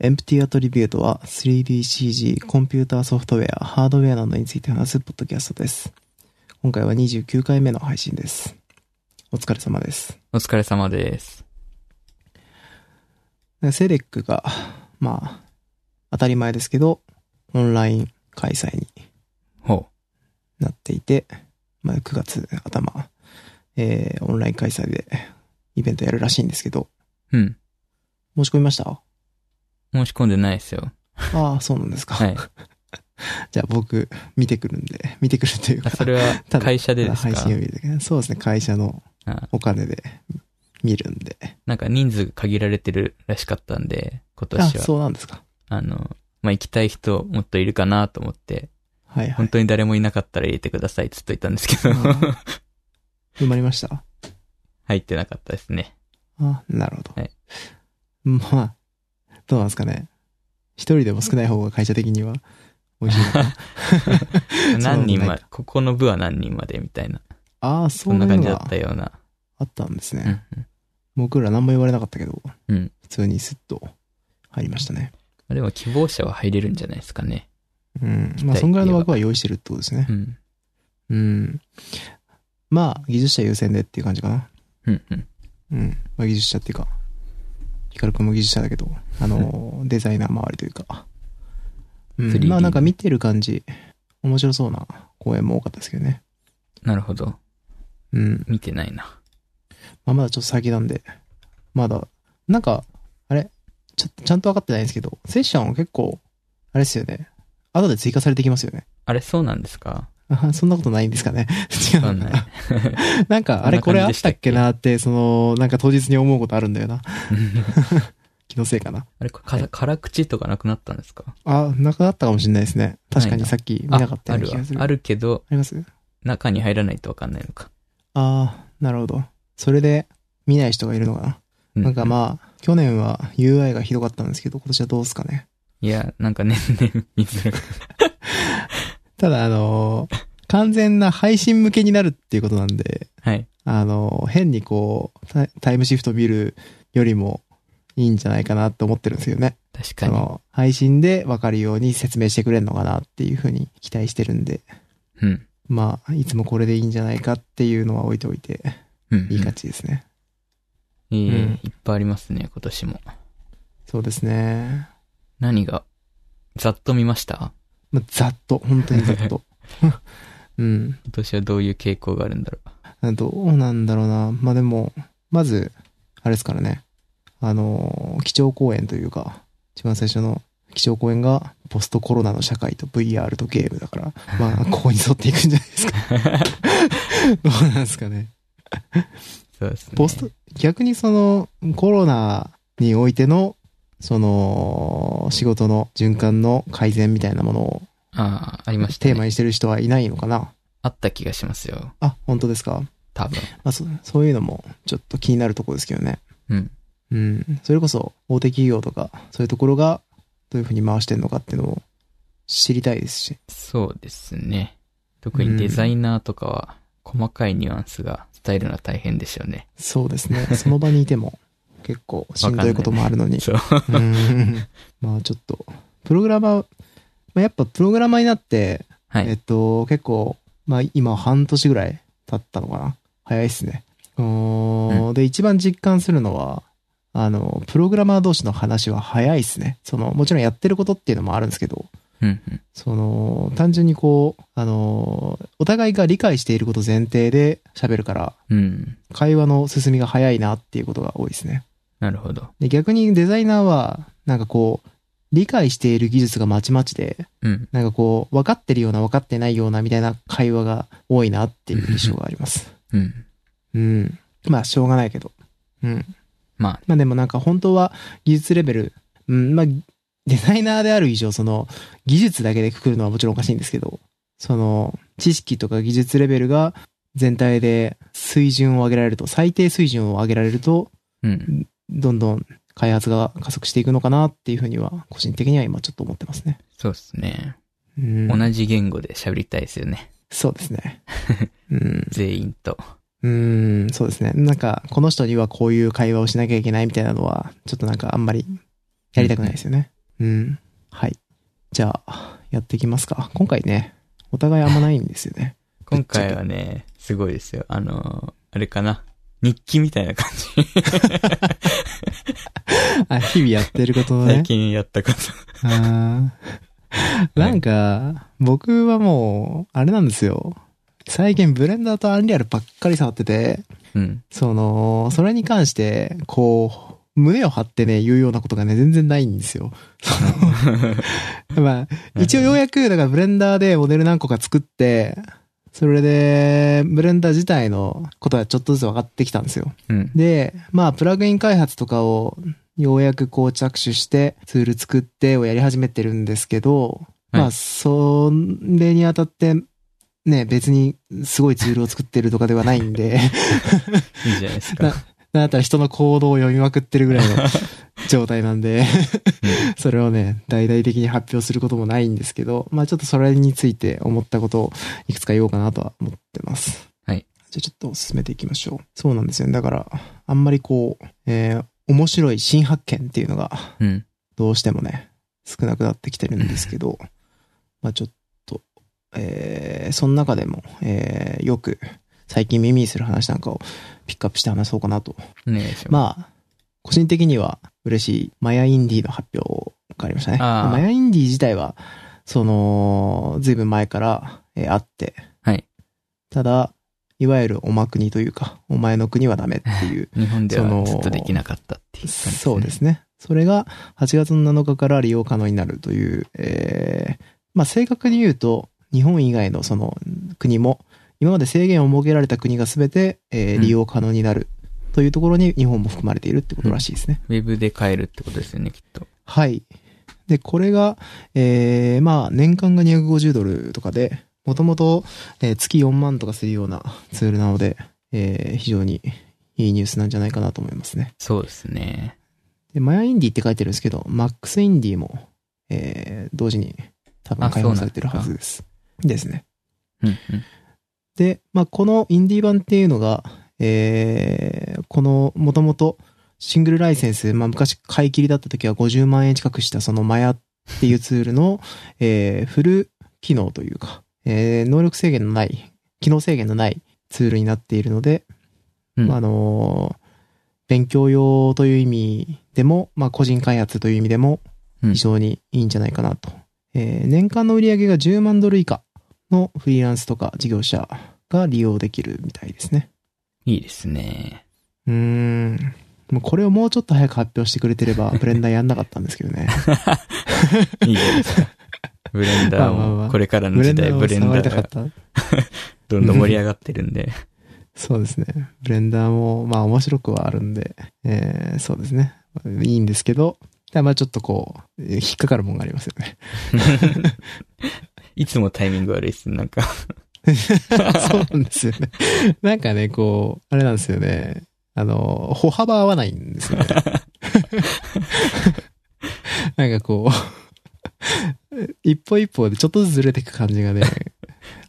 Empty Attribute は 3DCG、コンピューターソフトウェア、ハードウェアなどについて話すポッドキャストです。今回は29回目の配信です。お疲れ様です。お疲れ様です。セレックが、まあ、当たり前ですけど、オンライン開催にほなっていて、まあ、9月頭、えー、オンライン開催でイベントやるらしいんですけど、う。うん。申し込みました？申し込んでないですよ。ああ、そうなんですか。はい。じゃあ僕、見てくるんで、見てくるというか、あそれは 会社でですか？配信を見るそうですね、会社のあお金で見るんで。なんか人数が限られてるらしかったんで、今あ、年は。そうなんですか。あの、まあ、行きたい人もっといるかなと思って、はいはい本。当に誰もいなかったら入れてくださいってずっと言ったんですけど、うん埋まりました？入ってなかったですね。あ、なるほど。はいまあ、どうなんですかね。一人でも少ない方が会社的には美味しいのか？な。何人まで、ここの部は何人までみたいな、ああ、そそんな感じだったような。あったんですうんね。僕ら何も言われなかったけど、うん。うん。普通にスッと入りましたね。まあでも希望者は入れるんじゃないですかね。うん。まあ、そんぐらいの枠は用意してるってことですねう。ん。うん。まあ、技術者優先でっていう感じかな。うん。うん。うん。まあ、技術者っていうか、ヒカル君も技術者だけど、あの、デザイナー周りというか。うん。3D まあ、なんか見てる感じ、面白そうな公演も多かったですけどね。なるほど。うん。見てないな。まあ、まだちょっと先なんで、まだ、なんか、あれ、ちょちゃんと分かってないんですけど、セッションは結構、あれですよね。後で追加されてきますよね。あれ、そうなんですか？あ そんなことないんですかね。違うない。なんか、あれこれあったっけなって、その、なんか当日に思うことあるんだよな。気のせいかな。あれ、か辛口とかなくなったんですか？あ、なくなったかもしれないですね。確かにさっき見なかったような気がする。あるけど、あります？中に入らないとわかんないのか。ああ、なるほど。それで見ない人がいるのかな。うなんかまあ、去年は UI がひどかったんですけど、今年はどうですかね。いや、なんか年々見づらく。ただ、あのー完全な配信向けになるっていうことなんで、はい。あのー変にこうタイ、ムシフト見るよりもいいんじゃないかなって思ってるんですよね。確かに。その、配信でわかるように説明してくれるのかなっていうふうに期待してるんで、うん。まあ、いつもこれでいいんじゃないかっていうのは置いておいて、うん。いい感じですね。いい、うんいっぱいありますね、今年も。そうですね。何が、ざっと見ました？まあ、ざっと、本当にざっと。うん。今年はどういう傾向があるんだろどうなんだろうな。まあでも、まず、あれですからね。あの、基調講演というか、一番最初の基調講演が、ポストコロナの社会と VR とゲームだから、まあ、ここに沿っていくんじゃないですか。どうなんですかね。う。そうですね。ポスト、逆にその、コロナにおいての、その、仕事の循環の改善みたいなものをああ、ありました、ね。テーマにしてる人はいないのかな？あった気がしますよ。あ、本当ですか？多分。まあそ、そういうのもちょっと気になるところですけどね。うん。うん。それこそ大手企業とか、そういうところがどういうふうに回してるのかっていうのを知りたいですし。そうですね。特にデザイナーとかは、細かいニュアンスが伝えるのは大変でしょうね。そうですね。その場にいても結構しんどいこともあるのに。まあちょっと、プログラマー、まあ、やっぱプログラマーになって、えっはい。と、結構、まあ今半年ぐらい経ったのかな早いっすね。うーんで、一番実感するのは、あの、プログラマー同士の話は早いっすね。その、もちろんやってることっていうのもあるんですけど、うんうん。その、単純にこう、あの、お互いが理解していること前提で喋るから、うん。会話の進みが早いなっていうことが多いですね。なるほど。で、逆にデザイナーは、なんかこう、理解している技術がまちまちで、うん。なんかこう、分かってるような分かってないようなみたいな会話が多いなっていう印象があります。うん。うん。まあ、しょうがないけど。うん。まあ、まあでもなんか本当は技術レベル、うん、まあ、デザイナーである以上、その、技術だけでくくるのはもちろんおかしいんですけど、その、知識とか技術レベルが全体で水準を上げられると、最低水準を上げられると、うん。どんどん開発が加速していくのかなっていうふうには、個人的には今ちょっと思ってますね。そうですね。うん、同じ言語で喋りたいですよね。そうですね。うん。全員と。うん、そうですね。なんか、この人にはこういう会話をしなきゃいけないみたいなのは、ちょっとなんかあんまりやりたくないですよね。うん。はい。じゃあ、やっていきますか。今回ね、お互いあんまないんですよね。今回はね、すごいですよ。あのーあれかな。日記みたいな感じ。あ、日々やってることの最ね。近やったこと。あーなんか、僕はもう、あれなんですよ。最近ブレンダーと Unreal ばっかり触ってて、うん。その、それに関して、こう、胸を張ってね、言うようなことがね、全然ないんですよ。まあ、一応ようやく、だからブレンダーでモデル何個か作って、それで、ブレンダー自体のことはちょっとずつ分かってきたんですよ。うん。で、まあ、プラグイン開発とかを、ようやくこう着手して、ツール作ってをやり始めてるんですけど、はいまあ、それにあたって、ね、別にすごいツールを作ってるとかではないんで、いいじゃないですなか。なんだったら人の行動を読みまくってるぐらいの 状態なんで、それをね、大々的に発表することもないんですけど、まあちょっとそれについて思ったことをいくつか言おうかなとは思ってます。はい。じゃあちょっと進めていきましょう。そうなんですよね。だから、あんまりこう、えー、面白い新発見っていうのが、うん。どうしてもね、少なくなってきてるんですけど、まあちょっと、えー、その中でも、えー、よく最近耳にする話なんかをピックアップして話そうかなと。お願いしまあ、個人的には嬉しいマヤインディの発表がありましたね。マヤインディ自体は、その、ずいぶん前から、えーあって、はい。ただ、いわゆるおま国というか、お前の国はダメっていう 日本ではずっとできなかったっていう感じですね。そうですね。それが8月の7日から利用可能になるという、えーまあ正確に言うと、日本以外のその国も、今まで制限を設けられた国が全て、えーうん利用可能になるというところに日本も含まれているってことらしいですね。ウェブで買えるってことですよね、きっと。はい。で、これが、えーまあ年間が250ドルとかで、もともとえー月4万とかするようなツールなので、えー非常にいいニュースなんじゃないかなと思いますね。そうですね。で、マヤインディって書いてるんですけど、マックスインディも、えー、同時に多分あ開放されてるはずです。ですね。うん、うん。で、まあ、このインディー版っていうのが、えー、この、もともとシングルライセンス、まあ、昔買い切りだった時は50万円近くしたそのマヤっていうツールの、えー、フル機能というか、えー、能力制限のない、機能制限のないツールになっているので、うん。まああのー勉強用という意味でも、まあ、個人開発という意味でも、うん。非常にいいんじゃないかなと。えー年間の売り上げが10万ドル以下のフリーランスとか事業者が利用できるみたいですね。いいですね。うーん。もうこれをもうちょっと早く発表してくれてれば、ブレンダーやんなかったんですけどね。いいですか。ブレンダーも、これからの時代、ブレンダーが。どんどん盛り上がってるんで。そうですね。ブレンダーも、まあ面白くはあるんで、えーそうですね。いいんですけど、まあちょっとこう、えー引っかかるもんがありますよね。いつもタイミング悪いっす。なんか、そうなんですよね。なんかね、こう、あれなんですよね。あの、歩幅合わないんですよね。なんかこう、一歩一歩でちょっとずつずれていく感じがね、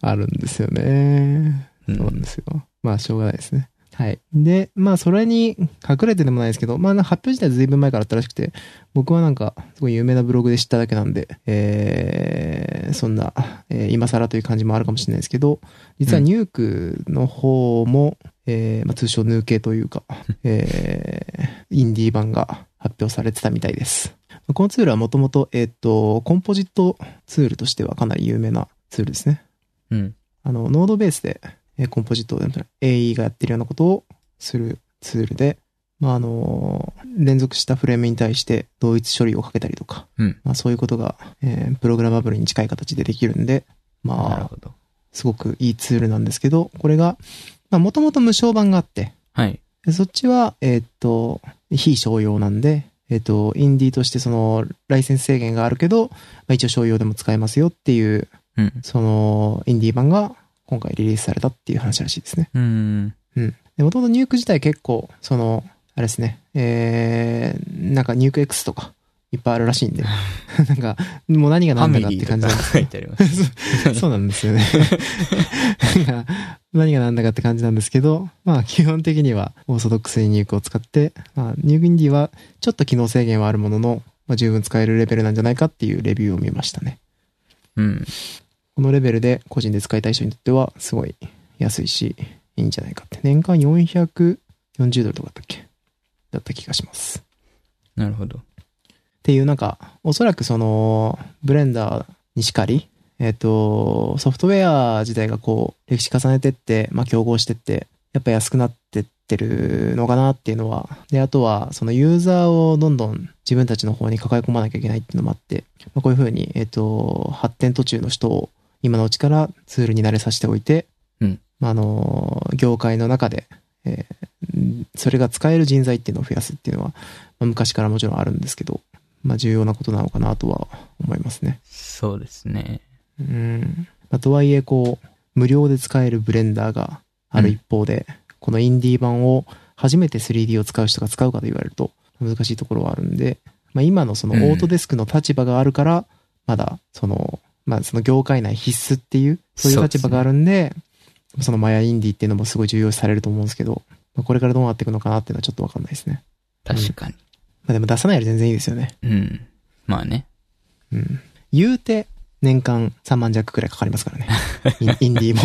あるんですよね。うそうなんんですよ。まあ、しょうがないですね。はい。で、まあ、それに隠れてでもないですけど、まあ、発表自体ずいぶん前からあったらしくて、僕はなんか、すごい有名なブログで知っただけなんで、えー、そんな、えー今更という感じもあるかもしれないですけど、実はニュークの方も、えーまあ、通称ヌー系というか、えー、インディー版が発表されてたみたいです。このツールはもともと、えっ、と、コンポジットツールとしてはかなり有名なツールですね。うん。あの、ノードベースで、えーコンポジットで、AE がやってるようなことをするツールで、まあ、あの、連続したフレームに対して同一処理をかけたりとか、うん。まあ、そういうことが、えープログラマブルに近い形でできるんで、なるまあ、ほど。すごくいいツールなんですけど、これが、まあ、もともと無償版があって、はい。でそっちは、えーっと、非商用なんで、えーっと、インディーとしてその、ライセンス制限があるけど、まあ、一応商用でも使えますよっていううん。その、インディー版が今回リリースされたっていう話らしいですね。うん。うん。で、もともとニューク自体結構、その、あれですね、えー、なんかニューク X とかいっぱいあるらしいんで、なんか、もう何が何だかって感じなんです書いてあります。けど、そうなんですよね。何が何だかって感じなんですけど、まあ基本的にはオーソドックスにニュークを使って、まあニュークインディーはちょっと機能制限はあるものの、まあ、十分使えるレベルなんじゃないかっていうレビューを見ましたね。うん。このレベルで個人で使いたい人にとっては、すごい安いし、いいんじゃないかって。年間440ドルとかだったっけ？だった気がします。なるほど。っていうなんか、おそらくその、ブレンダーにしかり、えっ、と、ソフトウェア自体がこう、歴史重ねてって、まあ競合してって、やっぱ安くなってってるのかなっていうのは、で、あとは、そのユーザーをどんどん自分たちの方に抱え込まなきゃいけないっていうのもあって、まあ、こういうふうに、えっ、と、発展途中の人を今のうちからツールに慣れさせておいて、うんまああの、業界の中で、えーそれが使える人材っていうのを増やすっていうのは、まあ昔からもちろんあるんですけど、まあ重要なことなのかなとは思いますね。そうですね。うん。まあ、とはいえ、こう、無料で使えるブレンダーがある一方で、このインディー版を初めて 3D を使う人が使うかと言われると難しいところはあるんで、まあ今のそのオートデスクの立場があるから、まだその、まあその業界内必須っていう、そういう立場があるんで、そのマヤインディっていうのもすごい重要視されると思うんですけど、まあ、これからどうなっていくのかなっていうのはちょっとわかんないですね。確かに。まあでも出さないより全然いいですよね。うん。まあね。うん。言うて、年間3万弱くらいかかりますからね。インインディーも。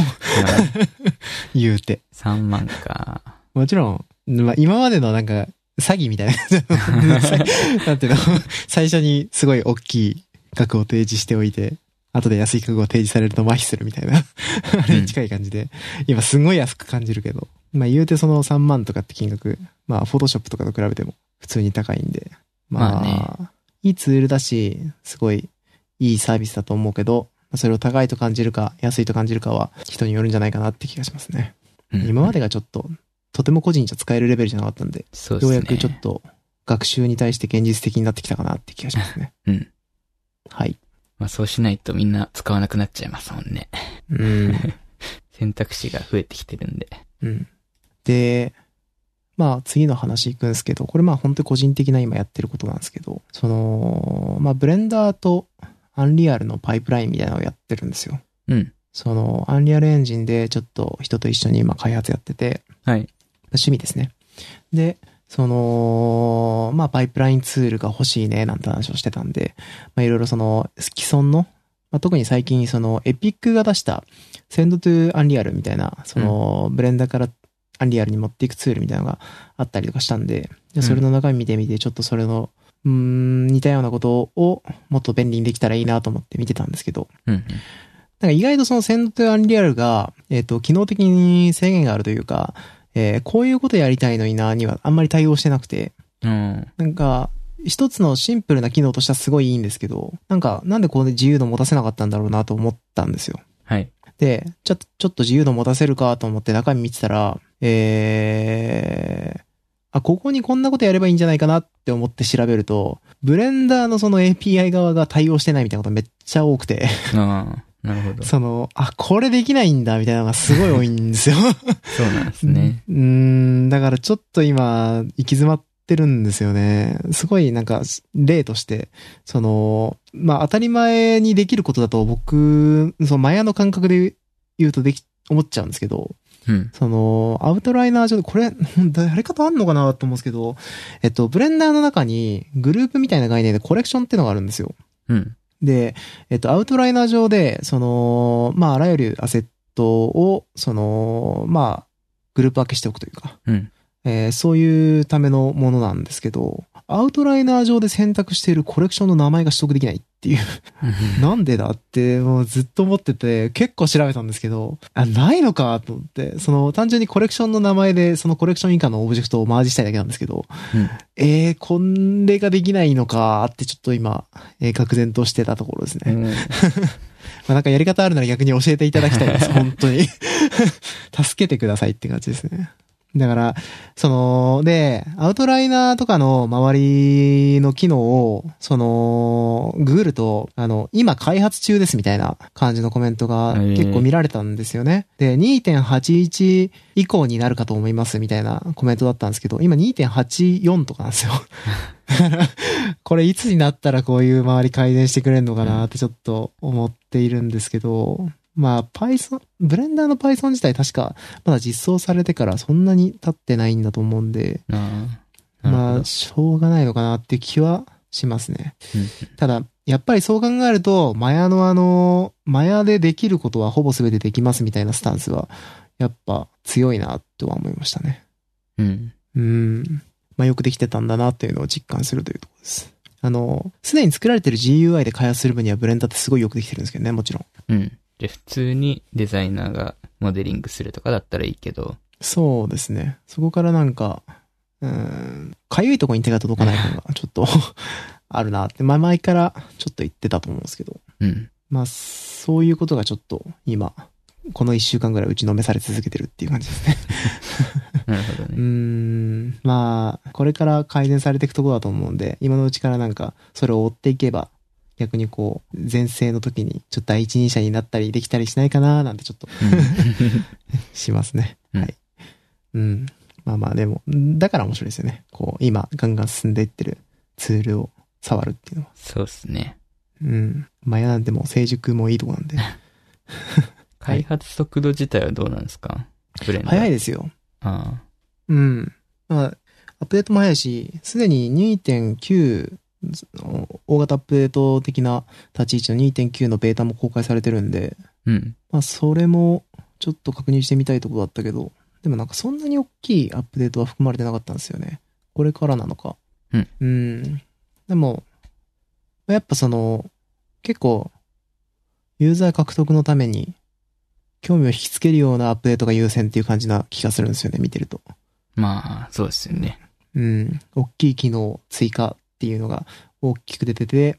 言うて。3万か。もちろん、まあ、今までのなんか、詐欺みたいな。なんていうの？最初にすごい大きい額を提示しておいて、後で安い額を提示されると麻痺するみたいな。あれに近い感じで、今すごい安く感じるけど。まあ言うてその3万とかって金額、まあフォトショップとかと比べても普通に高いんで。まあ、まあいいツールだし、すごいいいサービスだと思うけど、それを高いと感じるか、安いと感じるかは人によるんじゃないかなって気がしますね。うん今までがちょっと、とても個人じゃ使えるレベルじゃなかったんで、ですね。ようやくちょっと学習に対して現実的になってきたかなって気がしますね。うん。はい。まあそうしないとみんな使わなくなっちゃいますもんね。うん。選択肢が増えてきてるんで。うん。で、まあ次の話行くんですけど、これまあ本当に個人的な今やってることなんですけど、その、まあブレンダーとアンリアルのパイプラインみたいなのをやってるんですよ。うん。その、アンリアルエンジンでちょっと人と一緒に今開発やってて、はい。趣味ですね。で、その、まあ、パイプラインツールが欲しいね、なんて話をしてたんで、まあ、いろいろその、既存の、まあ、特に最近その、 Epic が出した、 Send to Unreal みたいな、その、ブレンダーから Unreal に持っていくツールみたいなのがあったりとかしたんで、でそれの中身見てみて、ちょっとそれの、うーん、似たようなことをもっと便利にできたらいいなと思って見てたんですけど、うんうん。なんか意外とその Send to Unreal が、えっ、と、機能的に制限があるというか、えーこういうことやりたいのにな、にはあんまり対応してなくて、うん。なんか、一つのシンプルな機能としてはすごいいいんですけど、なんか、なんでこう自由度持たせなかったんだろうなと思ったんですよ。はい。で、ちょっと、ちょっと自由度持たせるかと思って中身見てたら、えー、あ、ここにこんなことやればいいんじゃないかなって思って調べると、ブレンダーのその API 側が対応してないみたいなことめっちゃ多くて、あ あ、なるほど。そその、あ、これできないんだみたいなのがすごい多いんですよ。うなんですね。うーん、だからちょっと今、行き詰まってるんですよね。すごいなんか、例として、その、まあ当たり前にできることだと僕、そのマヤの感覚で言うとでき、思っちゃうんですけど、うん。その、アウトライナー上で、これ、やり方あんのかなと思うんですけど、えっと、ブレンダーの中にグループみたいな概念でコレクションっていうのがあるんですよ。うん。で、えっと、アウトライナー上で、その、まあ、あらゆるアセットを、その、まあ、グループ分けしておくというか、うん。えーそういうためのものなんですけど、アウトライナー上で選択しているコレクションの名前が取得できないっていう、なんでだって、もうずっと思ってて、結構調べたんですけど、あ、ないのかと思って、その、単純にコレクションの名前で、そのコレクション以下のオブジェクトをマージしたいだけなんですけど、うん。えー、これができないのかってちょっと今、えー、愕然としてたところですね。うん まあなんかやり方あるなら逆に教えていただきたいです。本当に。助けてくださいって感じですね。だから、その、で、アウトライナーとかの周りの機能を、その、ググると、あの、今開発中ですみたいな感じのコメントが結構見られたんですよね。で、2.81以降になるかと思いますみたいなコメントだったんですけど、今2.84とかなんですよ。これいつになったらこういう周り改善してくれるのかなってちょっと思っているんですけど、まあ、Python、ブレンダーの Python 自体確かまだ実装されてからそんなに経ってないんだと思うんで、まあ、どしょうがないのかなっていう気はしますね。うんただ、やっぱりそう考えると、マヤのあの、マヤでできることはほぼ全てできますみたいなスタンスは、やっぱ強いなとは思いましたね。うん。うん。まあよくできてたんだなっていうのを実感するというところです。あの、すでに作られてる GUI で開発する分にはブレンダーってすごいよくできてるんですけどね、もちろん。うん。で、普通にデザイナーがモデリングするとかだったらいいけど、そうですね。そこからなんか、うん、かゆいとこに手が届かない感が ちょっと あるなって、まあ前からちょっと言ってたと思うんですけど。うん。まあ、そういうことがちょっと今、この一週間ぐらい打ちのめされ続けてるっていう感じですね。なるほどね。ん、まあ、これから改善されていくところだと思うんで、今のうちからなんか、それを追っていけば、逆にこう、前世の時に、ちょっと第一人者になったりできたりしないかななんてちょっと しますね。うんはい。うん。まあまあ、でも、だから面白いですよね。こう、今、ガンガン進んでいってるツールを触るっていうのは。そうっすね。うん。まあ、やなんでも成熟もいいとこなんで。開発速度自体はどうなんですか？早いですよ。あうん。まあ、アップデートも早いし、すでに2.9、大型アップデート的な立ち位置の2.9のベータも公開されてるんで、あ。うん。まあ、それもちょっと確認してみたいところだったけど、でもなんかそんなに大きいアップデートは含まれてなかったんですよね。これからなのか。うん。うん。でも、やっぱその、結構、ユーザー獲得のために、興味を引きつけるようなアップデートが優先っていう感じな気がするんですよね、見てると。まあ、そうですよね。うん。大きい機能追加っていうのが大きく出てて、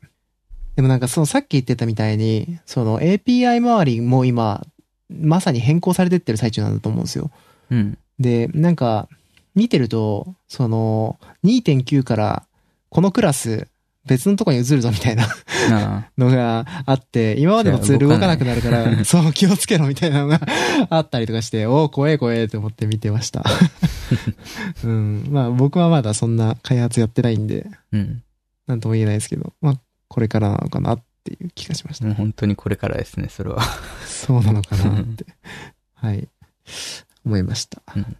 でもなんかそのさっき言ってたみたいに、その API 周りも今、まさに変更されてってる最中なんだと思うんですよ。うん。で、なんか、見てると、その、2.9から、このクラス、別のとこに移るぞみたいなあのがあって、今までのツール動かなくなるから、そう、気をつけろみたいなのが あったりとかして、おお、怖え怖えって思って見てました。うん。まあ僕はまだそんな開発やってないんで、あ。うん。なんとも言えないですけど、まあこれからなのかなっていう気がしました。もう本当にこれからですね、それは。そうなのかなって、はい、思いました。うん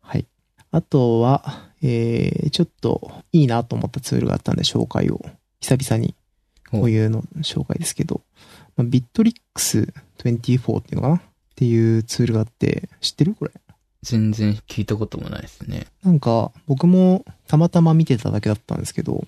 はい。あとは、えー、ちょっといいなと思ったツールがあったんで紹介を、久々にこういうの紹介ですけど、まあ、Bitrix24 っていうのかな？っていうツールがあって、知ってるこれ？全然聞いたこともないですね。なんか、僕もたまたま見てただけだったんですけど、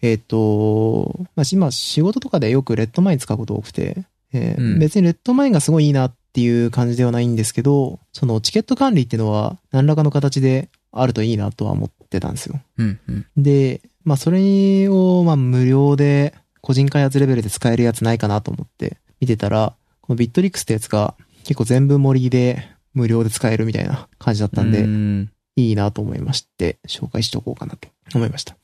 えっ、と、まあ、今仕事とかでよくレッドマイン使うこと多くて、えーうん。別にレッドマインがすごいいいなっていう感じではないんですけど、そのチケット管理っていうのは何らかの形であるといいなとは思ってたんですよ。うん、うん。で、まあそれをまあ無料で個人開発レベルで使えるやつないかなと思って見てたら、このビットリックスってやつが結構全部盛りで無料で使えるみたいな感じだったんで、うんいいなと思いまして、紹介しておこうかなと思いました。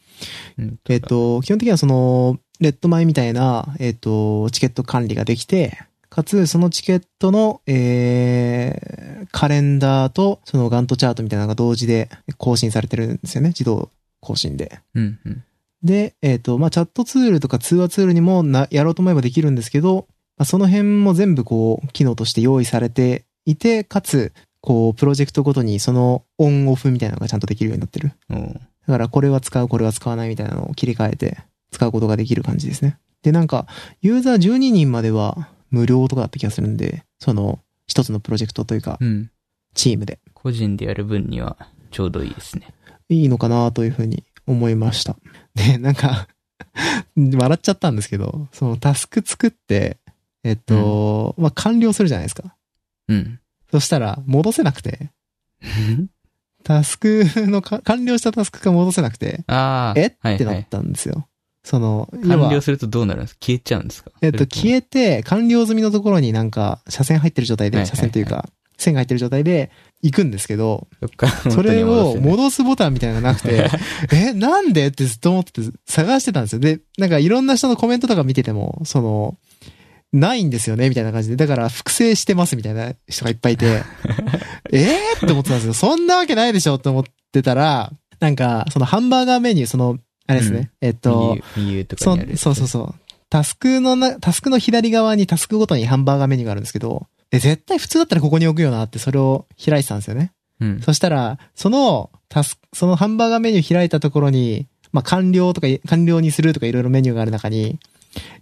うんえっ、と、基本的にはその、レッドマイみたいな、えっ、と、チケット管理ができて、かつ、そのチケットの、えー、カレンダーと、そのガントチャートみたいなのが同時で更新されてるんですよね。自動更新で。うん、うん。で、えっ、と、まあ、チャットツールとか通話ツールにもな、やろうと思えばできるんですけど、まあ、その辺も全部こう、機能として用意されていて、かつ、こう、プロジェクトごとにそのオンオフみたいなのがちゃんとできるようになってる。だからこれは使う、これは使わないみたいなのを切り替えて使うことができる感じですね。で、なんか、ユーザー12人までは無料とかだった気がするんで、その、一つのプロジェクトというか、うん。チームで個人でやる分にはちょうどいいですね。いいのかなというふうに思いました。で、なんか、笑っちゃったんですけど、そのタスク作って、えっと、まあ、完了するじゃないですか。うん。そしたら、戻せなくて、タスクのか、完了したタスクが戻せなくて、ああ。え？はいはい。ってなったんですよ。その、完了するとどうなるんですか？消えちゃうんですか？えっと、消ええて、完了済みのところになんか、車線入ってる状態で、車線というか、線が入ってる状態で行くんですけど、それを戻すボタンみたいなのがなくて、え、なんでってずっと思ってて探してたんですよ。で、なんかいろんな人のコメントとか見てても、その、ないんですよね、みたいな感じで。だから、複製してますみたいな人がいっぱいいて、えーって思ってたんですよ。そんなわけないでしょって思ってたら、なんか、そのハンバーガーメニュー、その、あれですね。えっと、右右とかそにある。そうそうそう。タスクのな、タスクの左側にタスクごとにハンバーガーメニューがあるんですけど、え、絶対普通だったらここに置くよなって、それを開いてたんですよね。うん。そしたら、その、タスク、そのハンバーガーメニュー開いたところに、まあ、完了とか、完了にするとかいろいろメニューがある中に、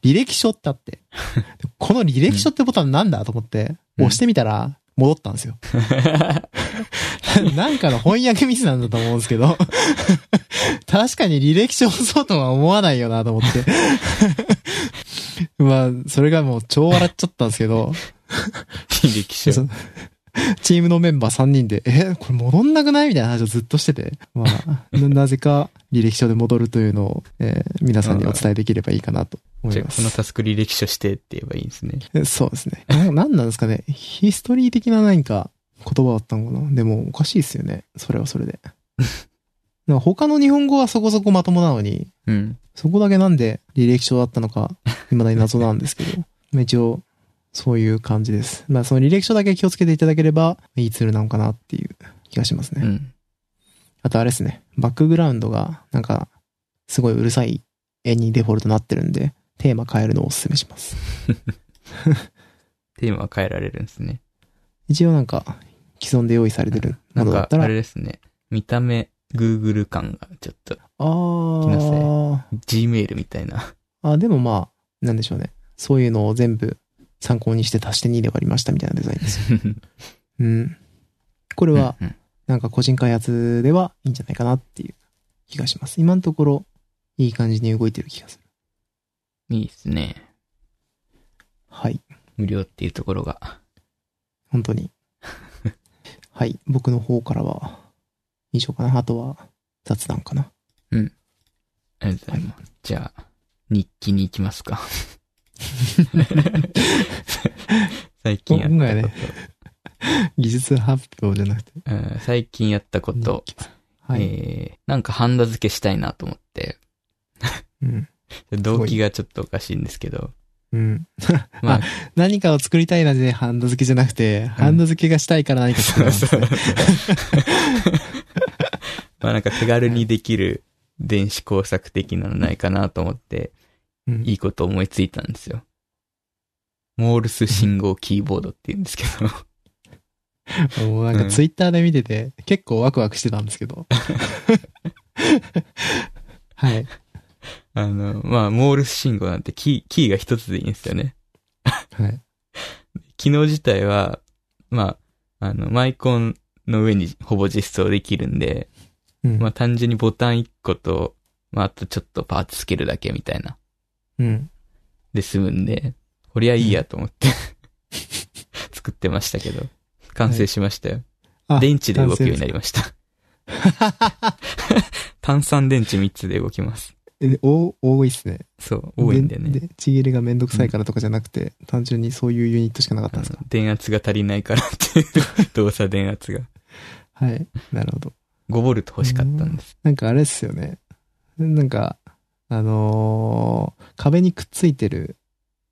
履歴書ってあって、この履歴書ってボタンなんだと思って、うん押してみたら、戻ったんですよ。なんかの翻訳ミスなんだと思うんですけど、確かに履歴書を押そうとは思わないよなと思って。まあ、それがもう超笑っちゃったんですけど、履歴書。そチームのメンバー3人で、え、これ戻んなくないみたいな話をずっとしてて、まあ、ななぜか履歴書で戻るというのを、えー皆さんにお伝えできればいいかなと思います。このタスク履歴書してって言えばいいんですね。えそうですね。ななんなんですかね。ヒストリー的な何か言葉だったのかな？でもおかしいですよね。それはそれで。なんか他の日本語はそこそこまともなのに、うん。そこだけなんで履歴書だったのか、未だに謎なんですけど、まあ一応、そういう感じです。まあその履歴書だけ気をつけていただければ、いいツールなのかなっていう気がしますね。うん。あとあれですね、バックグラウンドが、なんか、すごいうるさい絵にデフォルトなってるんで、テーマ変えるのをお勧めします。テーマは変えられるんですね。一応なんか、既存で用意されてるなんかものだっ、たら、あれですね。見た目、Google 感がちょっと、あきますー、Gmail みたいな。あ、でもまあ、なんでしょうね。そういうのを全部参考にして足して2で割りましたみたいなデザインですよ。うん。これは、うんなんか個人開発ではいいんじゃないかなっていう気がします。今のところ、いい感じに動いてる気がする。いいですね。はい。無料っていうところが。本当に。はい。僕の方からは、以上かな。あとは、雑談かな。ありがとうございます。じゃあ、日記に行きますか。最近やったこと、ね技術発表じゃなくて。うん最近やったこと、はい。えー、なんかハンダ付けしたいなと思って、うん。動機がちょっとおかしいんですけど、うん。まあ、何かを作りたいなでハンド付けじゃなくて、ハンド付けがしたいから何か作るんですね。まあなんか手軽にできる電子工作的なのないかなと思って、うんいいこと思いついたんですよ。モールス信号キーボードって言うんですけど、もうなんかツイッターで見てて、結構ワクワクしてたんですけど。はい。あの、まあ、モールス信号なんてキー、キーが一つでいいんですよね。はい。機能自体は、まあ、あの、マイコンの上にほぼ実装できるんで、うん。まあ単純にボタン1個と、まああとちょっとパーツつけるだけみたいな、うん。で済むんで、こりゃいいやと思って、作ってましたけど、完成しましたよ。あ電池で動くようになりました。炭酸電池3つで動きます。えお多いっすね。そう、多いんだよね。で、ちぎれがめんどくさいからとかじゃなくて、単純にそういうユニットしかなかったんですか？電圧が足りないからっていう、動作電圧が。はい。なるほど。5ボルト欲しかったんです。なんかあれっすよね。なんか、あのー壁にくっついてる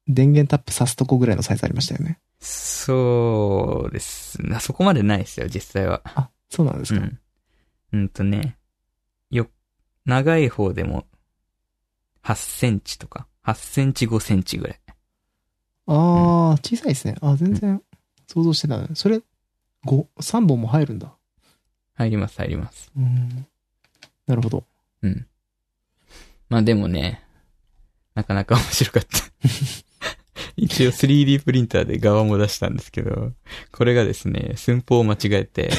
電源タップ挿すとこぐらいのサイズありましたよね。そうです。なそこまでないですよ、実際は。あ、そうなんですか。うん。うんとね、よ、長い方でも、8センチとか、8センチ5センチぐらい。あー、小さいですね。あ、全然想像してたね。それ、5、3本も入るんだ。入ります、入ります。うん。なるほど。うん。まあでもね、なかなか面白かった。一応 3D プリンターで側も出したんですけど、これがですね、寸法を間違えて、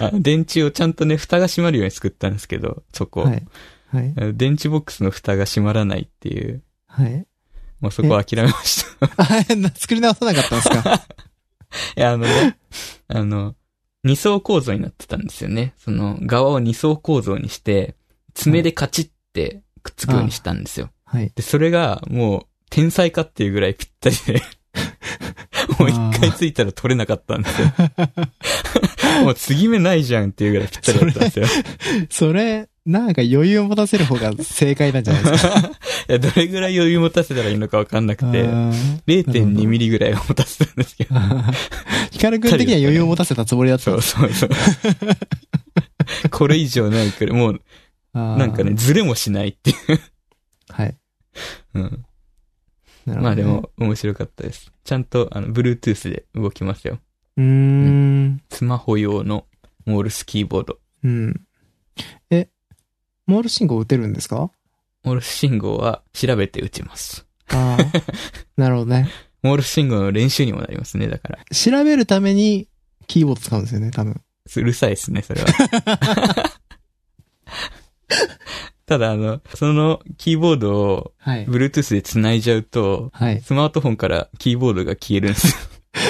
あ電池をちゃんとね、蓋が閉まるように作ったんですけど、そこ。はい。はい。電池ボックスの蓋が閉まらないっていう、はい。もうそこは諦めました。作り直さなかったんですか？いや、あのね、あの、二層構造になってたんですよね。その、側を二層構造にして、爪でカチってくっつくようにしたんですよ。はい。で、それが、もう、天才かっていうぐらいぴったりで、もう一回ついたら取れなかったんですよ。もう継ぎ目ないじゃんっていうぐらいぴったりだったんですよ。それ、なんか余裕を持たせる方が正解なんじゃないですか？いや、どれぐらい余裕持たせたらいいのかわかんなくて、あー0.2ミリぐらいは持たせたんですけど。ヒカル君的には余裕を持たせたつもりだったんそうですそうそう。これ以上ないくらい、もう、なんかね、ずれもしないっていう。はい。うん。ねまあで。も、面白かったです。ちゃんと、あの、Bluetooth で動きますよ。うーん。スマホ用のモールスキーボード。うん。モールス信号打てるんですか？モールス信号は調べて打ちます。ああ。なるほどね。モールス信号の練習にもなりますね、だから。調べるためにキーボード使うんですよね、多分。うるさいですね、それは。ただ、あの、そのキーボードをはい。Bluetooth で繋いじゃうと、はい。スマートフォンからキーボードが消えるんですよ。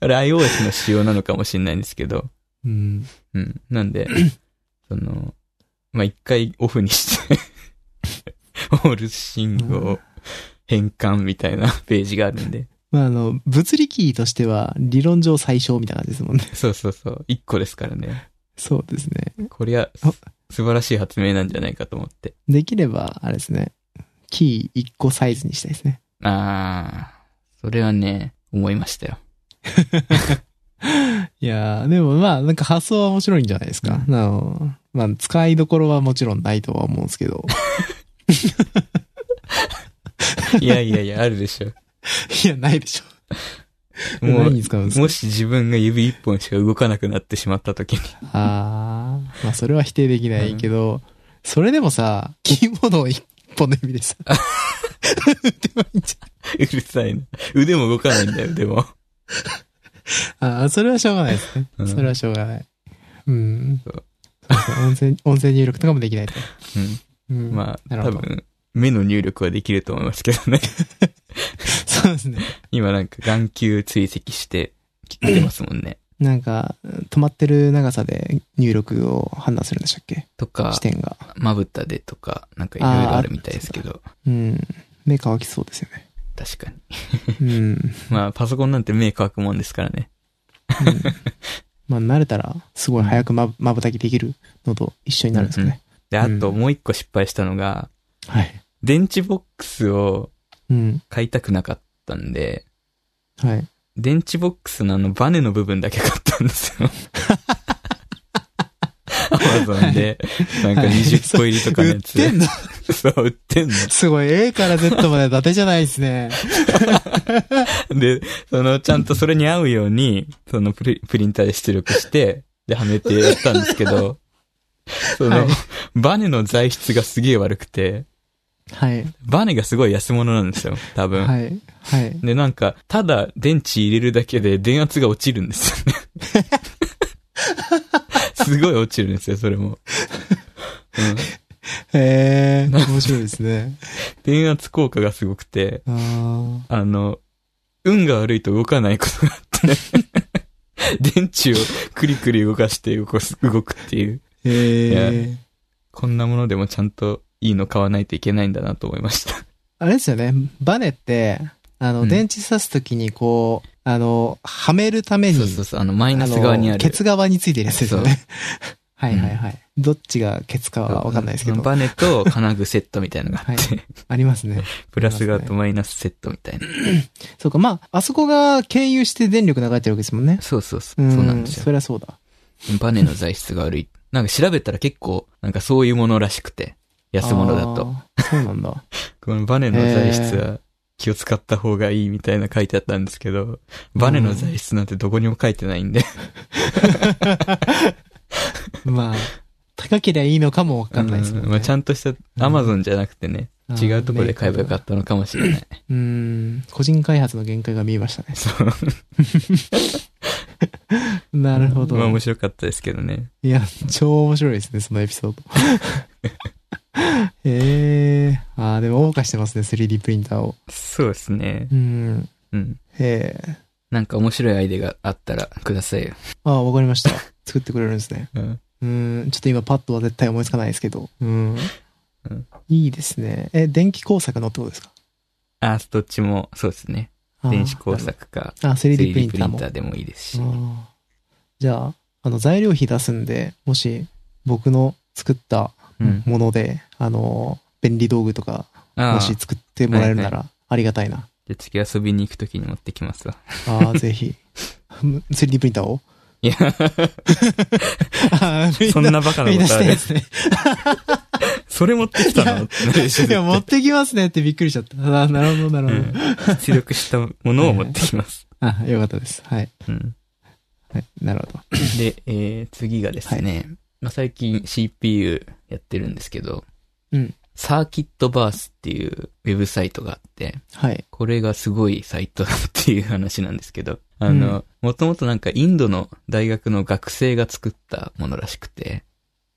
あれ iOS の仕様なのかもしれないんですけど、うん。うん。なんで、その、まあ、一回オフにして、オール信号変換みたいな ページがあるんで、まあ、あの、物理キーとしては理論上最小みたいな感じですもんね。そうそうそう、一個ですからね。そうですね。こりゃあ、素晴らしい発明なんじゃないかと思って。できれば、あれですね。キー1個サイズにしたいですね。あー、それはね、思いましたよ。いやー、でもまあ、なんか発想は面白いんじゃないですか。あの、まあ、使いどころはもちろんないとは思うんですけど。いやいやいや、あるでしょ。いや、ないでしょ。もうもし自分が指一本しか動かなくなってしまった時に。あー、まあそれは否定できないけど、それでもさ、キーボードを一本の指でさ、打てばいいんじうるさいな。腕も動かないんだよ、でも。あー、それはしょうがないですね。うんそれはしょうがない。うん。そうそうそう音声、音声入力とかもできないと。うん。うん。まあ、なるほど。多分、目の入力はできると思いますけどね。そうですね。今なんか眼球追跡して、切ってますもんね。なんか、止まってる長さで入力を判断するんでしたっけ？とか視、点が。まぶたでとか、なんかいろいろあるみたいですけど、うん。目乾きそうですよね。確かに。うん。まあ、パソコンなんて目乾くもんですからね。うんまあ、慣れたら、すごい早くまぶまぶたきできるのと一緒になるんですよね。で、あとうんもう一個失敗したのが、はい。電池ボックスをうん。買いたくなかったんで、はい。電池ボックスのあのバネの部分だけ買ったんですよ。アマゾンで、なんか20個入りとかのやつ。売ってんの？そう、売ってんの。すごい、A から Z まで伊達じゃないですね。で、その、ちゃんとそれに合うように、そのプリプリンターで出力して、で、はめてやったんですけど、その、はいバネの材質がすげえ悪くて、はい。バネがすごい安物なんですよ、多分。はい。はい。で、なんか、ただ電池入れるだけで電圧が落ちるんですよね。すごい落ちるんですよ、それも。うん。へえ、面白いですね。電圧効果がすごくて、あーあの、運が悪いと動かないことがあって、電池をクリクリ動かして動かす動くっていう、へえ。こんなものでもちゃんといいの買わないといけないんだなと思いました。あれですよね。バネって、あの、うん電池挿すときにこう、あの、はめるために、そうそうそう、あの、マイナス側にある。のケツ側についてるやつですよね。はいはいはい。どっちがケツかはわかんないですけど。バネと金具セットみたいなのがあって、ありますね。プラス側とマイナスセットみたいな。そうか、まあ、あそこが経由して電力流れてるわけですもんね。そうそうそう、そうなんですよ。そりゃそうだ。バネの材質が悪い。なんか調べたら結構、なんかそういうものらしくて、安物だと。そうなんだ。このバネの材質は気を使った方がいいみたいな書いてあったんですけど、バネの材質なんてどこにも書いてないんで、まあ、高ければいいのかもわかんないですもんね。うんまあちゃんとしたアマゾンじゃなくてね、うん違うところで買えばよかったのかもしれない。うん。個人開発の限界が見えましたね。そう。なるほど。まあ面白かったですけどね。いや、超面白いですね、そのエピソード。へえ。ああ、でも謳歌してますね、3D プリンターを。そうですね。うん。うん。へえ。なんか面白いアイデアがあったらくださいよ。ああ、わかりました。作ってくれるんですね。うん。うん。ちょっと今パッとは絶対思いつかないですけど。うん。うんいいですね。え、電気工作のってことですか？あ、どっちもそうですね。電子工作か、あ、3D プリ 3D ンターもプリンタ。ーでもいいですし。じゃあ、あの、材料費出すんで、もし、僕の作ったうん。もので、あの、便利道具とか、もしじ作ってもらえるなら、ありがたいな。ゃあ次遊びに行くときに持ってきますわ。ああ、ぜひ。3D プリンターを？いや、そんなバカなことある？ね。それ持ってきたの？いや、持ってきますねってびっくりしちゃった。ああ、なるほど、なるほど。うん出力したものを持ってきます。あ、よかったです。はい。うん。はい。なるほど。で、えー、次がですね、まあ、最近 CPU やってるんですけど、うん。サーキットバースっていうウェブサイトがあって、はい。これがすごいサイトだっていう話なんですけど、あの、もともとなんかインドの大学の学生が作ったものらしくて、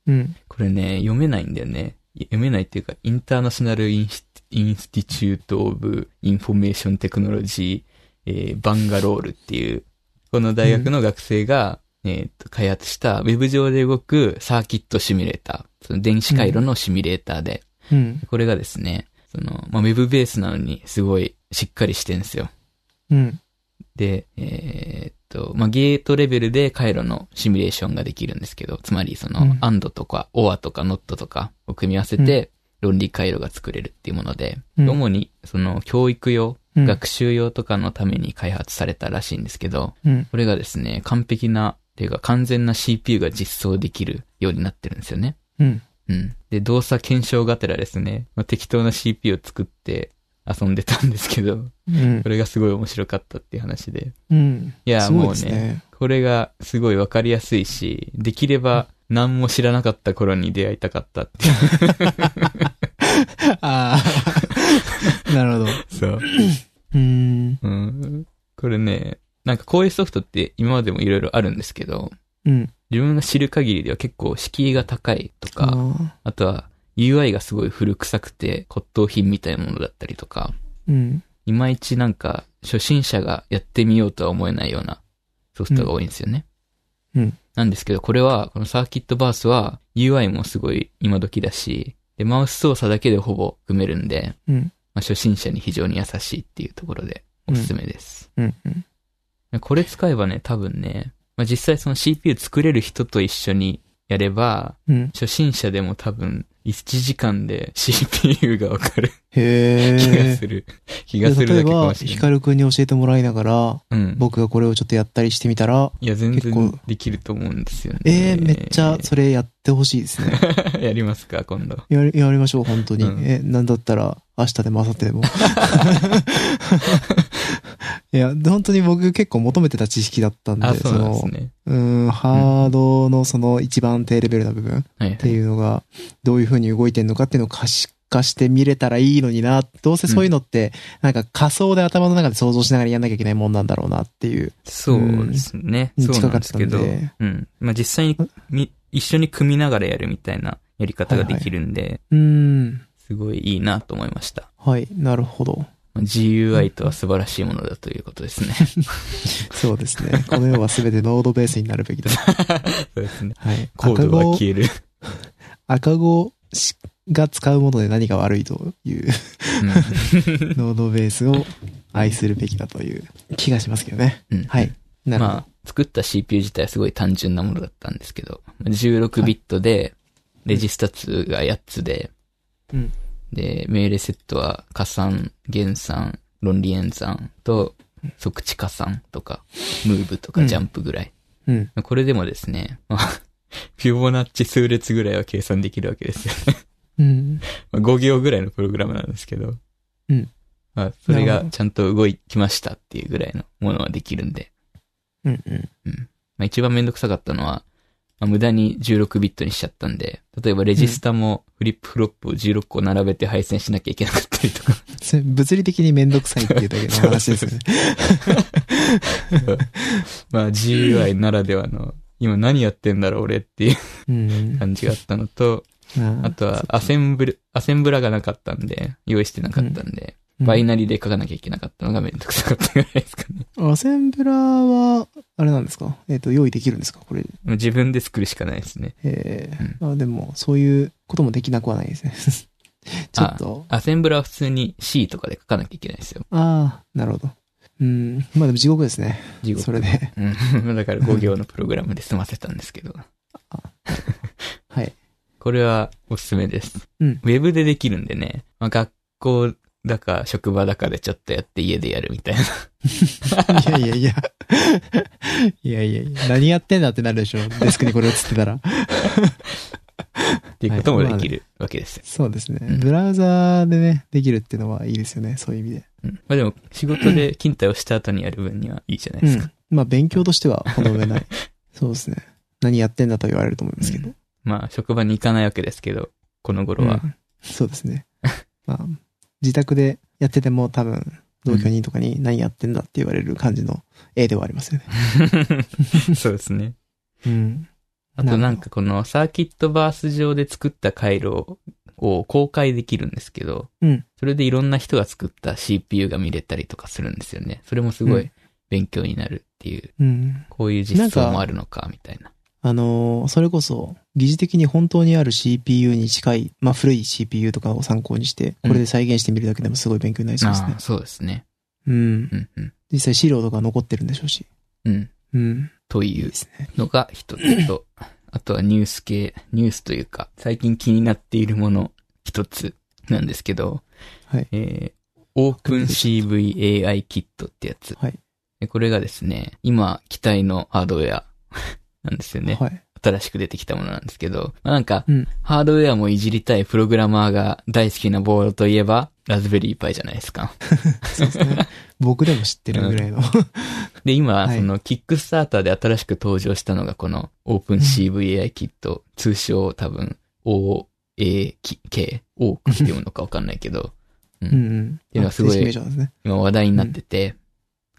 うん。これね、読めないんだよね。読めないっていうか、インターナショナルインスインスティチュート・オブ・インフォメーション・テクノロジー、えーバンガロールっていう、この大学の学生が、えーと、開発したウェブ上で動くサーキットシミュレーター、その電子回路のシミュレーターで、うん。これがですね、その、まあ、ウェブベースなのにすごいしっかりしてんですよ。うん。で、えーっと、まあ、ゲートレベルで回路のシミュレーションができるんですけど、つまりその、うん AND とか OR とか NOT とかを組み合わせて、論理回路が作れるっていうもので、うん主にその教育用、うん学習用とかのために開発されたらしいんですけど、うん。これがですね、完璧な、っていうか完全な CPU が実装できるようになってるんですよね。うん。うん。で、動作検証がてらですね、まあ、適当な CPU を作って遊んでたんですけど、うんこ。れがすごい面白かったっていう話で。うん。いや、もうね、ね。これがすごいわかりやすいし、できれば何も知らなかった頃に出会いたかったっていう。ああ。なるほど。そう。うーん。うん。これね、なんかこういうソフトって今までもいろいろあるんですけど、うん。自分が知る限りでは結構敷居が高いとあか、ーあとは UI がすごい古臭くて骨董品みたいなものだったりとか、うん。いまいちなんか初心者がやってみようとは思えないようなソフトが多いんですよね。うん。なんですけど、これは、このサーキットバースは UI もすごい今時だし、で、マウス操作だけでほぼ組めるんで、うん。まあ、初心者に非常に優しいっていうところでおすすめです。うん。うん。これ使えばね、多分ね、まあ、実際その CPU 作れる人と一緒にやれば、うん。初心者でも多分1時間で CPU がわかるへ気がえ。する。気がするだけかもしれない。ヒカルくんに教えてもらいながら、うん。僕がこれをちょっとやったりしてみたら、いや、全然できると思うんですよね。えー、めっちゃそれやってほしいですね。やりますか、今度。やり、やりましょう、本当に。うんえ、なんだったら、明日でも明後日でも。いや、本当に僕結構求めてた知識だったんで、あ、そですの、ね。うーん、ハードのその一番低レベルな部分っはい、はい。ていうのが、どういう風に動いてんのかっていうのを可視化して見れたらいいのにな。どうせそういうのって、なんか仮想で頭の中で想像しながらやんなきゃいけないもんなんだろうなっていう。そうですね。うんそうなんですけど。近かったんでうん。まあ、実際にみ一緒に組みながらやるみたいなやり方ができるんで、うーん。すごいいいなと思いました。はい、なるほど。まあ GUI とは素晴らしいものだということですね。そうですね。この世は全てノードベースになるべきだ。そうですね。はい。コード赤子は消える。赤子が使うもので何が悪いといううんノードベースを愛するべきだという気がしますけどね。うんはい。なるほど。まあ、作った CPU 自体はすごい単純なものだったんですけど、16ビットで、レジスタ数が8つで、うん。で、命令セットは加算、減算、論理演算と、即地加算とか、ムーブとうんかジャンプぐらい。うん。これでもですね、まあ、フィボナッチ数列ぐらいは計算できるわけですよね。うん。まあ5行ぐらいのプログラムなんですけど。うん。まあ、それがちゃんと動きましたっていうぐらいのものはできるんで。うん。うん。まあ、一番めんどくさかったのは、まあ、無駄に16ビットにしちゃったんで、例えばレジスタもフリップフロップを16個並べて配線しなきゃいけなかったりとか。それ物理的にめんどくさいっていうだけの話ですね。まあ GUI ならではの、今何やってんだろう俺っていううん。感じがあったのと、あとはアセンブル、アセンブラがなかったんで、用意してなかったんで、バイナリで書かなきゃいけなかったのがめんどくさかったぐらいですかね。アセンブラは、あれなんですか？えっ、と、用意できるんですか？これ。自分で作るしかないですね。ええあでも、そういうこともできなくはないですね。ちょっと。アセンブラは普通に C とかで書かなきゃいけないですよ。ああ、なるほど。うん。まあでも地獄ですね。地獄それで。うん。だから5行のプログラムで済ませたんですけど。はい。これはおすすめです。うんウェブでできるんでね、まあ、学校だか職場だかでちょっとやって家でやるみたいな。いやいやいや。いやいやいや。何やってんだってなるでしょ。デスクにこれ映ってたら。っていうこともできるわけですよ。そうですね。うんブラウザーでね、できるっていうのはいいですよね。そういう意味で。うんまあでも仕事で勤怠をした後にやる分にはいいじゃないですか。まあ勉強としてはほど上ない。そうですね。何やってんだと言われると思いますけど。まあ、職場に行かないわけですけど、この頃はう。んそうですね。まあ、自宅でやってても多分、同居人とかに何やってんだって言われる感じの絵ではありますよね。そうですね。うん。あとなんかこのサーキットバース上で作った回路を公開できるんですけど、うんそれでいろんな人が作った CPU が見れたりとかするんですよね。それもすごいうん勉強になるっていう、うん。こういう実装もあるのか、みたいな。あのーそれこそ、疑似的に本当にある CPU に近い、まあ古い CPU とかを参考にして、これで再現してみるだけでもすごい勉強になりそうですねああ、。そうですね。うん。うんうん。実際資料とか残ってるんでしょうし。うん。うん。という。のが一つと、あとはニュース系、ニュースというか、最近気になっているもの一つなんですけど、はい。えー、OpenCV AI キットってやつ。はい。でこれがですね、今、期待のハードウェアなんですよね。はい。新しく出てきたものなんですけど、まあ、なんか、うん。ハードウェアもいじりたいプログラマーが大好きなボードといえば、ラズベリーパイじゃないですか。そうですね。僕でも知ってるぐらいの。で、今、はいその、キックスターターで新しく登場したのが、この OpenCVAI キット、通称多分、OAK、オークって読むのかわかんないけど、うんうん。ていうのはすごい。今話題になってて、うん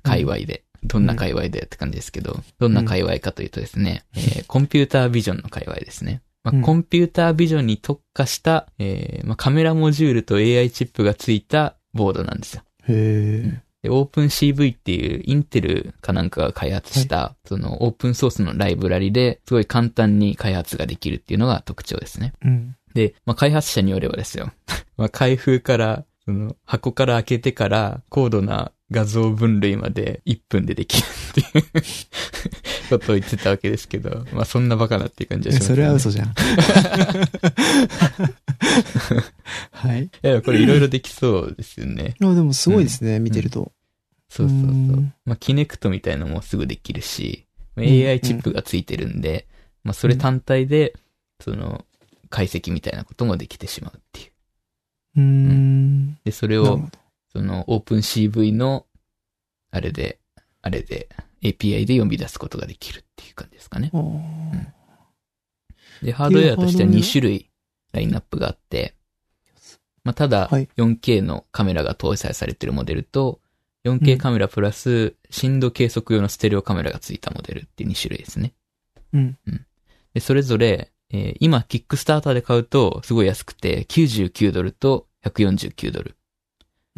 界隈で。どんな界隈でって感じですけど、どんな界隈かというとですね、えーコンピュータービジョンの界隈ですね。まあうんコンピュータービジョンに特化した、えーまあ、カメラモジュールと AI チップがついたボードなんですよ。へえ。で、OpenCV っていうインテルかなんかが開発した、そのオープンソースのライブラリですごい簡単に開発ができるっていうのが特徴ですね。うん。で、まあ、開発者によればですよ。まあ、開封から、その、箱から開けてから、高度な画像分類まで1分でできるっていうことを言ってたわけですけど、まあ、そんなバカなっていう感じはします、それは嘘じゃん。はい。いや、これいろいろできそうですよね。あ、でもすごいですね、見てると。そうそうそううん。まあ、キネクトみたいなのもすぐできるし、まあん AI チップがついてるんで、まあ、それ単体で、その、解析みたいなこともできてしまうっていう。うーん。で、それを。その OpenCV の、あれで、あれで、API で読み出すことができるっていう感じですかね。あーで、ハードウェアとしてはハードウェア2種類ラインナップがあって、まあ、ただはい、4K のカメラが搭載されているモデルと、4K カメラプラス深度計測用のステレオカメラがついたモデルっていう2種類ですね。うん。で、それぞれ、えー今、キックスターターで買うと、すごい安くて、99ドルと149ドル。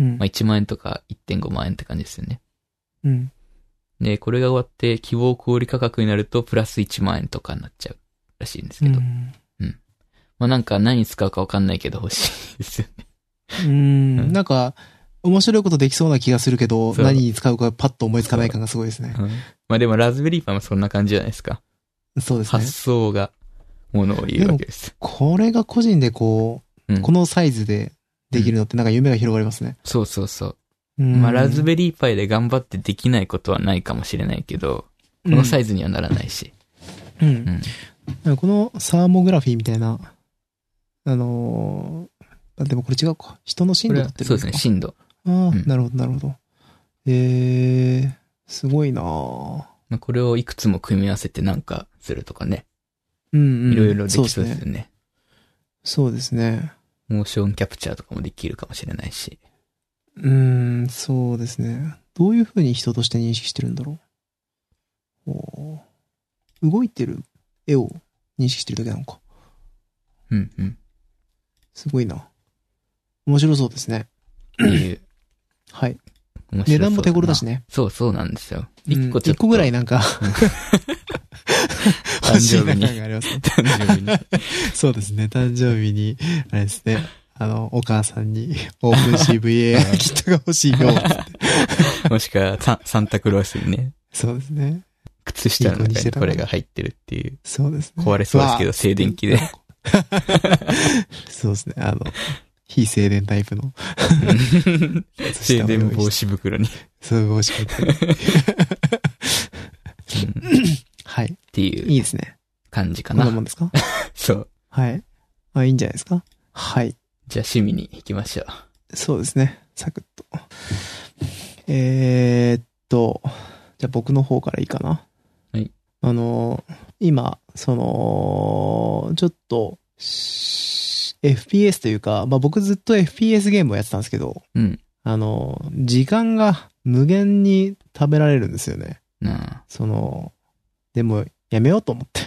うんまあ、。1万円とか1.5万円って感じですよね。うん。で、これが終わって、希望小売価格になると、プラス1万円とかになっちゃうらしいんですけど。うんまあ、なんか何に使うかわかんないけど欲しいですよね。うーん。なんか、面白いことできそうな気がするけど、何に使うかパッと思いつかない感がすごいですね。まあでも、ラズベリーパイもそんな感じじゃないですか。そうですね発。想が、ものを言うわけです。これが個人でこう、うんこのサイズでできるのってなんか夢が広がりますね。そうそうそう。うんまあ、ラズベリーパイで頑張ってできないことはないかもしれないけど、このサイズにはならないし。うん。うん。このサーモグラフィーみたいな、あのーあでもこれ違うか。人の震度だってるそうですね、震度。ああ、うんなるほど、なるほど。えー、すごいなぁまあ、これをいくつも組み合わせてなんかするとかね。うんうん。いろいろできそう。ですよね。そうですね。モーションキャプチャーとかもできるかもしれないし。うーん、そうですね。どういうふうに人として認識してるんだろう？おー動いてる絵を認識してるだけなのか。うんうん。すごいな。面白そうですね。はい。面白そう値段も手頃だし。ね。そうそうなんですよ。うん一個ちょっと。一個ぐらいなんか、誕生日に誕生日に。そうですね。誕生日に、あれですね。あの、お母さんに、オープン CVA キットが欲しいよ。もしくはサン、サンタクロースにね、そうですね。靴下の中にこれが入ってるっていう。そうですね。壊れそうですけど静電気で。そうですね。あの、非静電タイプの。静電防止袋に。そう、帽子かぶってい。ていういいですね。感じかな。こんなもんですか？そう。はい。あ、いいんじゃないですか？はい。じゃあ趣味に行きましょう。そうですね。サクッと。えーっと、じゃあ僕の方からいいかな？はい。あの、今、その、ちょっと、し FPS というか、まあ僕ずっと FPS ゲームをやってたんですけど、うん。あの、時間が無限に食べられるんですよね。なその、でも、やめようと思って。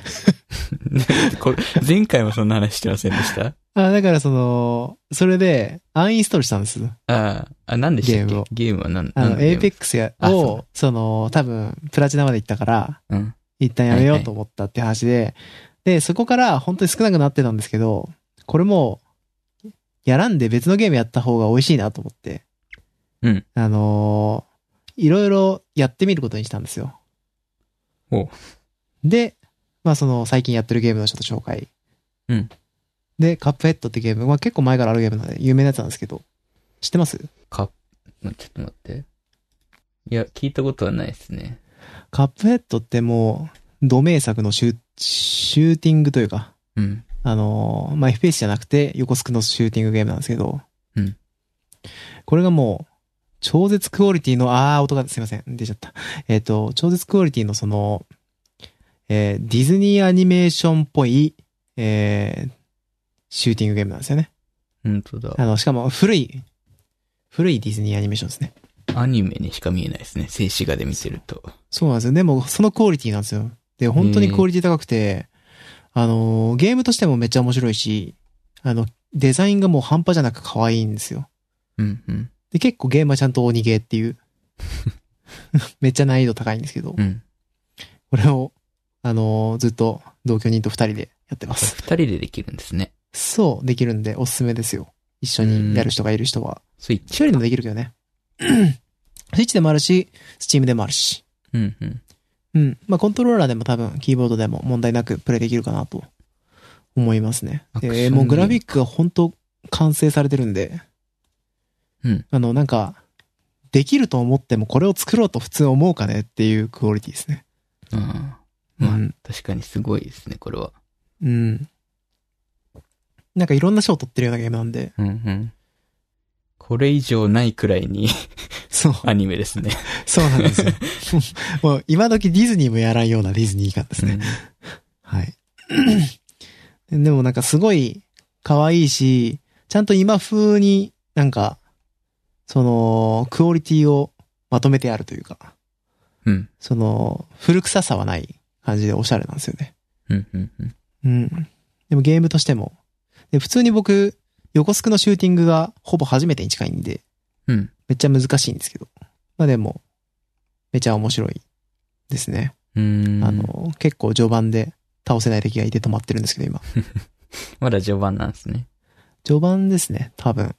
前回もそんな話してませんでした？あ、だからその、それで、アンインストールしたんです。ああ、あ、何でしたっゲームをけゲームは何あの、何ゲーム APEX や、あそを、その、多分、プラチナまで行ったから、うん。一旦やめようと思ったって話で、で、そこから本当に少なくなってたんですけど、これも、やらんで別のゲームやった方が美味しいなと思って、うん。あのーいろいろやってみることにしたんですよ。おうで、まあその最近やってるゲームのちょっと紹介。うん。で、カップヘッドってゲーム、まあ結構前からあるゲームなんで有名なやつなんですけど、知ってます？カップ、ちょっと待って。いや、聞いたことはないですね。カップヘッドってもう、同名作のシュシューティングというか、うん。あのーまあ、FPS じゃなくて横スクのシューティングゲームなんですけど、うん。これがもう、超絶クオリティの、あー、音がすいません、出ちゃった。えっ、と、超絶クオリティのその、えーディズニーアニメーションっぽい、えーシューティングゲームなんですよね。本当だ。あの、しかも古い、古いディズニーアニメーションですね。アニメにしか見えないですね。静止画で見てると。そうなんですよ。でも、そのクオリティなんですよ。で、本当にクオリティ高くて、あのー、ゲームとしてもめっちゃ面白いし、あの、デザインがもう半端じゃなく可愛いんですよ。うん、うん。で、結構ゲームはちゃんと鬼ゲーっていう、めっちゃ難易度高いんですけど、うん。これを、あのーずっと同居人と二人でやってます。二人でできるんですね。そう、できるんでおすすめですよ。一緒にやる人がいる人は。スイッチ。一人でもできるけどね。スイッチでもあるし、スチームでもあるし。うん、うん。うん。まあ、コントローラーでも多分、キーボードでも問題なくプレイできるかなと思いますね。アクションで、もうグラフィックが本当完成されてるんで、うん。あの、なんか、できると思ってもこれを作ろうと普通思うかねっていうクオリティですね。ああ。まあ、うん確かにすごいですね、これは。うん。なんかいろんな賞を取ってるようなゲームなんで、うん、うん。これ以上ないくらいに そう、アニメですね。そうなんですよ。もう今時ディズニーもやらんようなディズニー感ですね。はい。でもなんかすごい可愛いし、ちゃんと今風になんか、その、クオリティをまとめてあるというか、うん。その、古臭さはない感じでおしゃれなんですよね。うん、うん、うん。うん。でもゲームとしても。で、普通に僕、横スクのシューティングがほぼ初めてに近いんで、うん。めっちゃ難しいんですけど。まあでも、めちゃ面白いですね。うーん。あの、結構序盤で倒せない敵がいて止まってるんですけど、今。まだ序盤なんですね。序盤ですね、多分。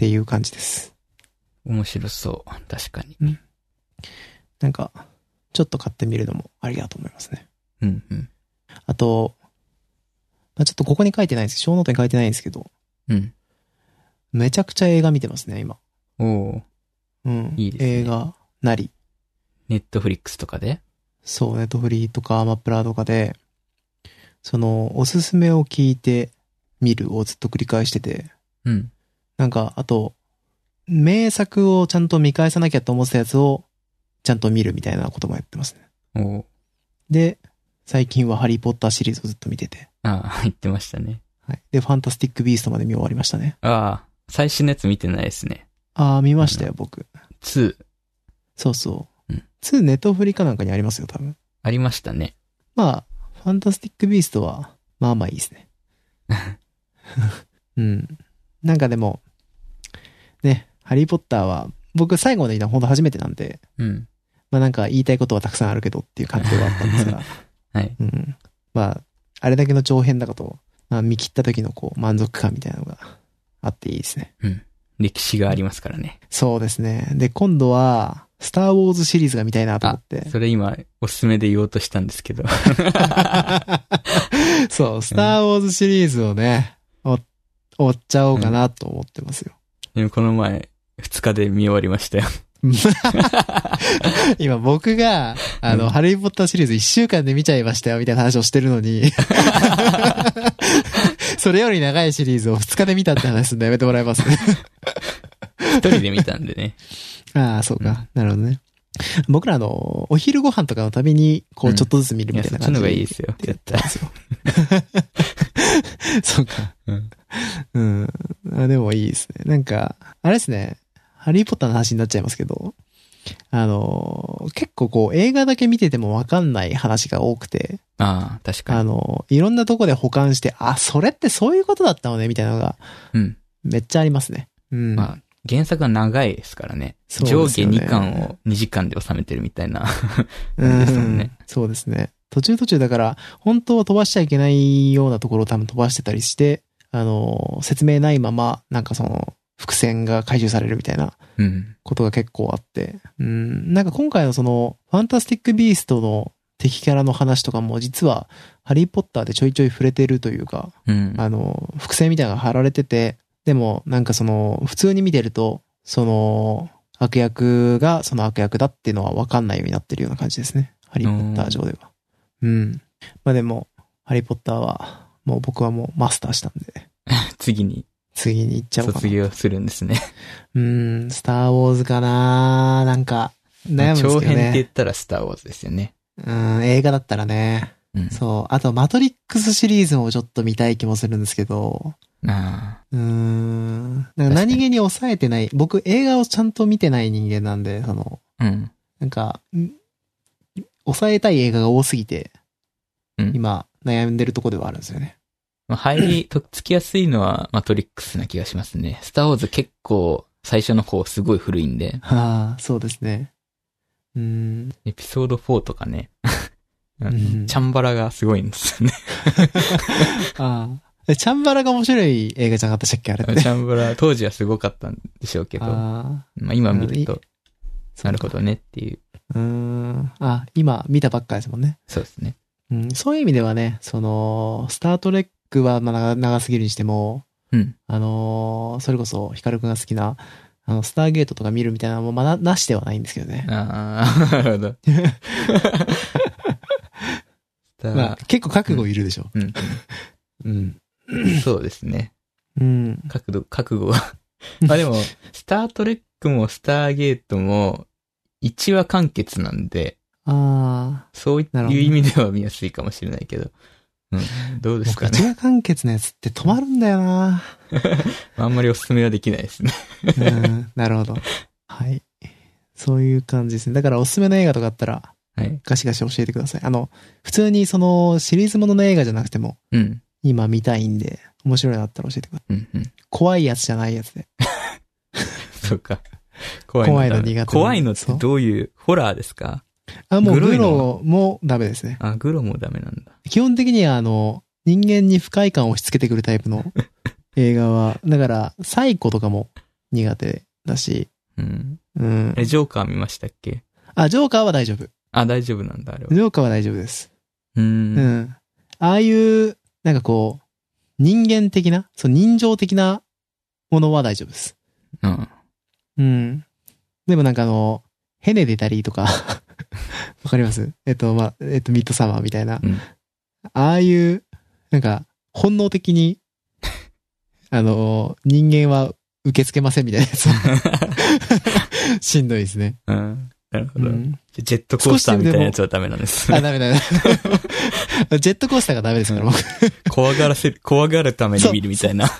っていう感じです。面白そう。確かに。なんか、ちょっと買ってみるのもありだと思いますね。うん、うん。あと、まあ、ちょっとここに書いてないです。小ノートに書いてないんですけど、うん。めちゃくちゃ映画見てますね、今。おおうん。いいですね映画なり。ネットフリックスとかで？そう、ネットフリーとかアマプラとかで、その、おすすめを聞いて見るをずっと繰り返してて、うん。なんか、あと、名作をちゃんと見返さなきゃと思ってたやつを、ちゃんと見るみたいなこともやってますね。で、最近はハリーポッターシリーズをずっと見てて。ああ、言ってましたね。はい。で、ファンタスティックビーストまで見終わりましたね。ああ、最新のやつ見てないですね。あー、見ましたよ、僕。2、そうそう。うん2ネットフリかなんかにありますよ、多分。ありましたね。まあ、ファンタスティックビーストは、まあまあいいですね。うん。なんかでも、ね、ハリーポッターは、僕最後まで見たの本当初めてなんで、うん。まあなんか言いたいことはたくさんあるけどっていう感じではあったんですが、はい。うん。まあ、あれだけの長編だこと、まあ見切った時のこう満足感みたいなのがあっていいですね。うん。歴史がありますからね。そうですね。で、今度は、スターウォーズシリーズが見たいなと思って。それ今、おすすめで言おうとしたんですけど。そう、スターウォーズシリーズをね、追追っちゃおうかなと思ってますよ。この前、2日で見終わりましたよ。今僕が、あの、うんハリーポッターシリーズ1週間で見ちゃいましたよ、みたいな話をしてるのに、それより長いシリーズを2日で見たって話すんのやめてもらえます？一人で見たんでね。ああ、そうか。なるほどね。僕らあの、お昼ご飯とかのたびに、こう、うんちょっとずつ見るいや、みたいな感じで。そっちの方がいいですよ。やっ絶対。そうか。うん。うん。あでもいいですね。なんか、あれですね。ハリーポッターの話になっちゃいますけど、あの、結構こう、映画だけ見ててもわかんない話が多くて、ああ、確かに。あの、いろんなとこで保管して、あ、それってそういうことだったのね、みたいなのが、うん。めっちゃありますね。うん。まあ、原作が長いですからね。そう上下ですよね2巻を2時間で収めてるみたいな。うん ですもんねそうですね。途中途中だから、本当は飛ばしちゃいけないようなところを多分飛ばしてたりして、あの、説明ないまま、なんかその、伏線が回収されるみたいなうん。ことが結構あって、うん、なんか今回のその、ファンタスティック・ビーストの敵キャラの話とかも実は、ハリー・ポッターでちょいちょい触れてるというか、うん。あの、伏線みたいなのが貼られてて、でもなんかその、普通に見てると、その、悪役がその悪役だっていうのは分かんないようになってるような感じですね。ハリー・ポッター上では。うん。まあでも、ハリー・ポッターは、もう僕はもうマスターしたんで、次に次に行っちゃおうかな。卒業するんですね。うん、スター・ウォーズかななんか、悩むんですけど長編って言ね。ったらスターウォーズですよね。うん、映画だったらね。うん。そう。あと、マトリックスシリーズもちょっと見たい気もするんですけど、あうーん。なんか何気に抑えてない。僕、映画をちゃんと見てない人間なんで、その、あ。うん。なんか、ん抑えたい映画が多すぎて、うん。今、悩んでるとこではあるんですよね。まあ入り、とっつきやすいのはマトリックスな気がしますね。スターウォーズ結構最初の方すごい古いんで、はあ、そうですね。うーん。エピソード4とかね、ううんんチャンバラがすごいんですよね。ああ。えチャンバラが面白い映画じゃなかったっけあれって？チャンバラ、当時はすごかったんでしょうけど、あまあ今見ると、あ。なるほどねっていう、うーん。あ、今見たばっかですもんね。そうですね。うん、そういう意味ではね、その、スタートレックはまあ長長すぎるにしても、うん。あのーそれこそヒカルくんが好きな、あの、スターゲートとか見るみたいなのもまだなしではないんですけどね。ああ、なるほど。結構覚悟いるでしょ。うんうん。うん、そうですね。うん。覚悟、覚悟は。まあでも、スタートレックもスターゲートも、1話完結なんで、あそういう意味では見やすいかもしれないけど。うん。どうあ、です僕かね。一話完結のやつって止まるんだよな あんまりおすすめはできないですね。うん。なるほど。はい。そういう感じですね。だからおすすめの映画とかあったら、はい。ガシガシ教えてください。あの、普通にそのシリーズものの映画じゃなくても、うん。今見たいんで、面白いのあったら教えてください。うん。うん。怖いやつじゃないやつで。そうか。怖いの怖いの苦手な怖いのってどういう、ホラーですか？あ、もうググロもダメですね。あ、グロもダメなんだ。基本的にはあの、人間に不快感を押し付けてくるタイプの 映画は、だから、サイコとかも苦手だし、うん。うん。え、ジョーカー見ましたっけ？あ、ジョーカーは大丈夫。あ、大丈夫なんだ、あれは。ジョーカーは大丈夫です。う。うんん。ああいう、なんかこう、人間的な、そう、人情的なものは大丈夫です。うん。うん。でもなんかあの、ヘネ出たりとか、わかります？えっと、まあ、えっと、ミッドサマーみたいな。うんああいう、なんか、本能的に、あの、人間は受け付けませんみたいなやつ。しんどいですね。うん。なるほど。うん。ジェットコースターみたいなやつはダメなんです。あ、ダメダメ。ジェットコースターがダメですから、うん僕。怖がらせる、怖がるために見るみたいな。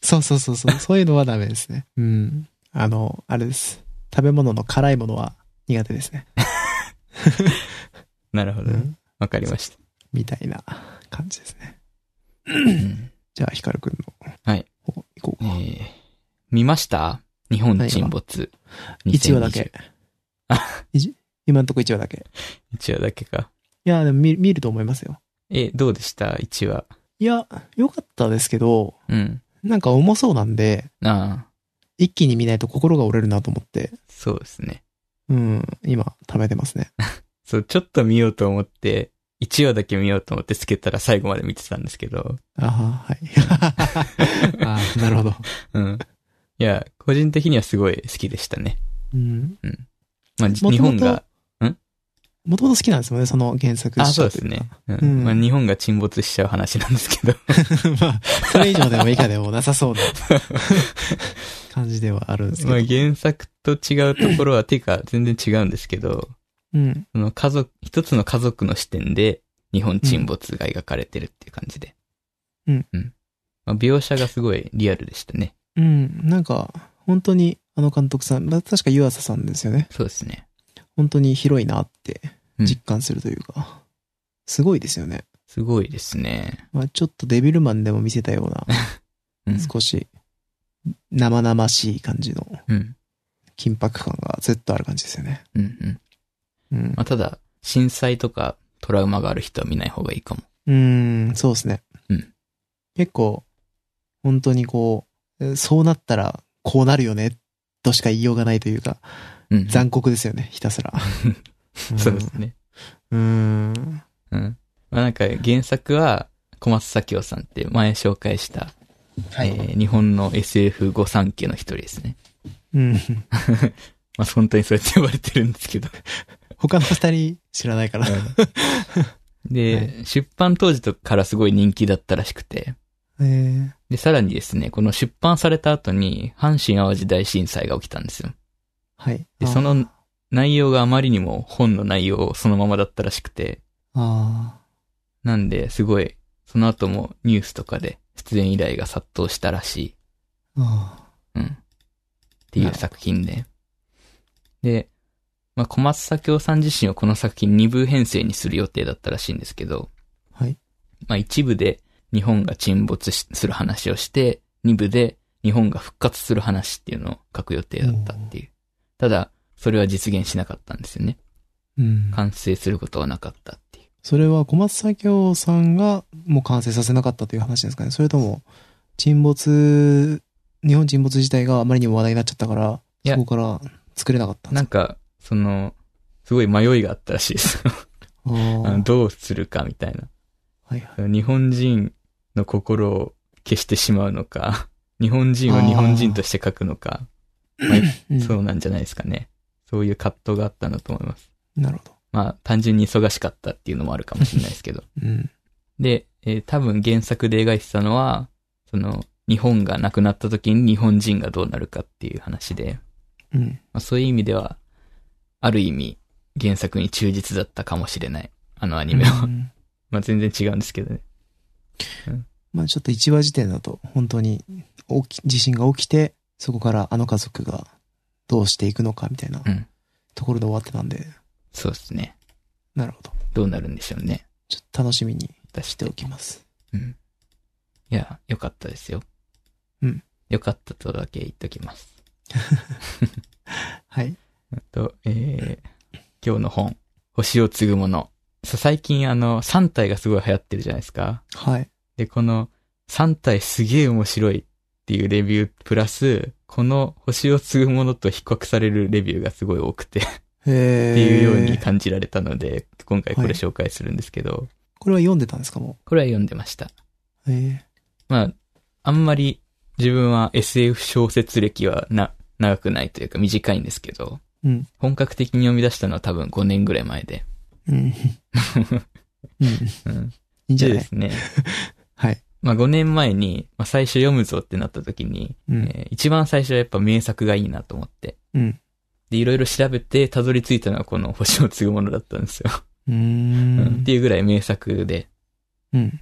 そうそうそうそう。そういうのはダメですね。うん。あの、あれです。食べ物の辛いものは苦手ですね。なるほどね。うん。わかりました。みたいな感じですね。うんじゃあ、ヒカルくんの。はい。方行こうえか。ー見ました？日本沈没。1話だけ。あ一今んとこ1話だけ。1話だけか。いや、でも見見ると思いますよ。え、どうでした ?1 話。いや、良かったですけど、うん。なんか重そうなんで、ああ、一気に見ないと心が折れるなと思って、そうですね。うん、今、食べてますね。そう、ちょっと見ようと思って、1話だけ見ようと思ってつけたら最後まで見てたんですけど、あは、はい。あーなるほど。うん。いや、個人的にはすごい好きでしたね。うん。まあ、もともと日本が、もともと好きなんですもんね、その原作あ、者そうですね。うんうんまあ、日本が沈没しちゃう話なんですけど。まあ、それ以上でも以下でもなさそうな感じではあるんですけど。まあ、原作と違うところは、ていうか全然違うんですけど、うん。その家族、一つの家族の視点で日本沈没が描かれてるっていう感じで。うん。うん。まあ、描写がすごいリアルでしたね。うん。なんか、本当に、あの監督さん、まあ確か湯浅さんですよね。そうですね。本当に広いなってうん実感するというか、すごいですよね。すごいですね。まあちょっとデビルマンでも見せたような、うん。少し生々しい感じのうん。緊迫感がずっとある感じですよね。うん。うん。うんま。あ、ただ、震災とかトラウマがある人は見ない方がいいかも。うーん、そうですね。うん結構、本当にこう、えそうなったらこうなるよね、としか言いようがないというか、うん。残酷ですよね、ひたすら。そうですね。うーん。うん。まあ、なんか原作は小松左京さんって前紹介した、はい。えー日本の SF 御三家の一人ですね。うん。まあ、本当にそうやって呼ばれてるんですけど。他の二人知らないから。で、は出版当時とからすごい人気だったらしくて。えー、で、さらにですね、この出版された後に、阪神淡路大震災が起きたんですよ。はい。で、その内容があまりにも本の内容そのままだったらしくて、あなんで、すごい、その後もニュースとかで出演依頼が殺到したらしい。ーあうん。っていう作品で。で、まあ、小松左京さん自身はこの作品2部編成にする予定だったらしいんですけど、ーはい。まあ、一部で日本が沈没しする話をして、二部で日本が復活する話っていうのを書く予定だったっていう。ただ、それは実現しなかったんですよね。うん。完成することはなかったっ。それは小松左京さんがもう完成させなかったという話ですかね。それとも、沈没、日本沈没自体があまりにも話題になっちゃったから、そこから作れなかったんなんか、その、すごい迷いがあったらしいです。どうするかみたいな。はいはい。日本人の心を消してしまうのか、日本人を日本人として書くのか、まあうんそうなんじゃないですかね。そういう葛藤があったんだと思います。なるほど。まあ、単純に忙しかったっていうのもあるかもしれないですけど。うん。で、えー多分原作で描いてたのは、その、日本がなくなった時に日本人がどうなるかっていう話で、うん。まあ、そういう意味では、ある意味、原作に忠実だったかもしれない。あのアニメは。うん まあ全然違うんですけどね。まあちょっと1話時点だと、本当に起き、地震が起きて、そこからあの家族がどうしていくのかみたいなうんところで終わってたんで、そうですね。なるほど。どうなるんでしょうね。ちょっと楽しみに出しておきます。うん。いや、よかったですよ。うん。よかったとだけ言っときます。はい。あと、えー、今日の本、星を継ぐもの。さ最近あの、3体がすごい流行ってるじゃないですか。はい。で、この3体すげえ面白いっていうレビュープラス、この星を継ぐものと比較されるレビューがすごい多くて、っへていうようにえ。感じられたので、今回これ紹介するんですけど、これは読んでたんですかもこれは読んでました。う。へまあ、あんまり自分は SF 小説歴はな、長くないというか短いんですけど、え。うん。本格的に読み出したのは多分5年ぐらい前で。うん。うん。うん。いいんじゃない？でですね、はい。まあ5年前に、まあ最初読むぞってなった時に、うん。えー一番最初はやっぱ名作がいいなと思って。うん。で、いろいろ調べてたどり着いたのはこの星を継ぐものだったんですよ。うんっんて。いうぐらい名作で、うん。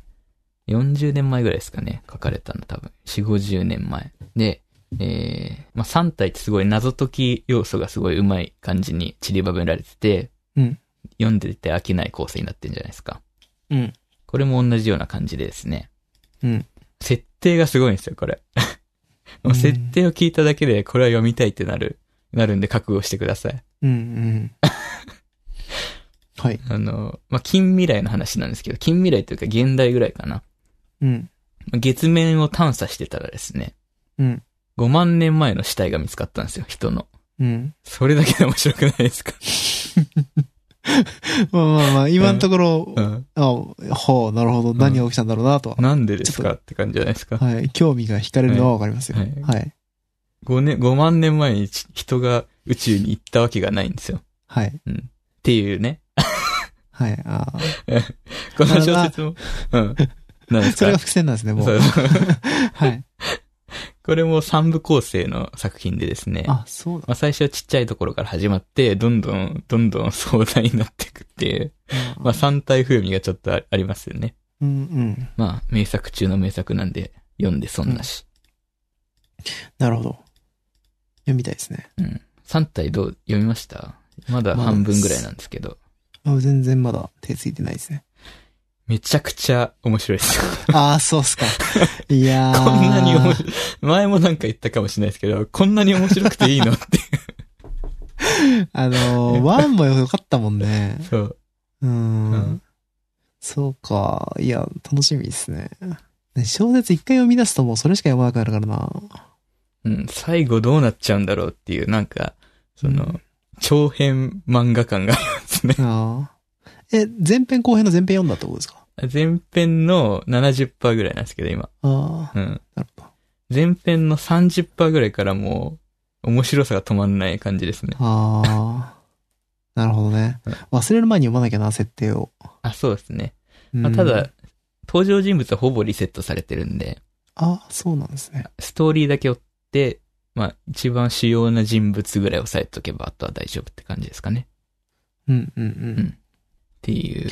40年前ぐらいですかね、書かれたの多分。4、50年前。で、えー、まあ3体ってすごい謎解き要素がすごい上手い感じに散りばめられてて、うん。読んでて飽きない構成になってるんじゃないですか。うん。これも同じような感じでですね。うん。設定がすごいんですよ、これ。もう設定を聞いただけで、これは読みたいってなる、なるんで覚悟してください。うん。うん。はい。あの、まあ、近未来の話なんですけど、近未来というか現代ぐらいかな。うん。まあ月面を探査してたらですね、うん。5万年前の死体が見つかったんですよ、人の。うん。それだけで面白くないですか？まあまあまあ、今のところ、うん。あ、ほう、なるほど。何が起きたんだろうなとは。なんでですかって感じじゃないですか？はい。興味が惹かれるのはわかりますよ。ははいい。5年、5万年前にち人が宇宙に行ったわけがないんですよ。はい。っていうね。はい。あ この小説も、うん。なんですか？あ。それが伏線なんですね、もう。そう はい。これも三部構成の作品でですね。あ、そうだ。まあ、最初はちっちゃいところから始まって、どんどん、どんどん壮大になっていくっていう、まあ、三体風味がちょっとあありますよね。うんうん。まあ、名作中の名作なんで、読んで損なし。なるほど。読みたいですね。うん。三体どう読みました？まだ半分ぐらいなんですけど。あ全然まだ手ついてないですね。めちゃくちゃ面白いです。ああ、そうっすか。いやー。こんなに面白い。前もなんか言ったかもしれないですけど、こんなに面白くていいの？って。あのー、ワンも良かったもんね。そう。うーうんん。そうか。いや、楽しみですね。ね小説一回読み出すともうそれしか読まなくなるからな。うん、最後どうなっちゃうんだろうっていう、なんか、その、うん長編漫画感がありますね。ああ。え、前編後編の前編読んだってことですか？前編の70%ぐらいなんですけど、今。ああ、うん。なるほど。前編の30%ぐらいからもう、面白さが止まんない感じですね。ああ。なるほどねうん。忘れる前に読まなきゃな、設定を。あ、そうですね。うんまあ、ただ、、登場人物はほぼリセットされてるんで、ああ、そうなんですね。ストーリーだけ追って、まあ、一番主要な人物ぐらい押さえとけば、あとは大丈夫って感じですかね。うんうんうん。うんっていう。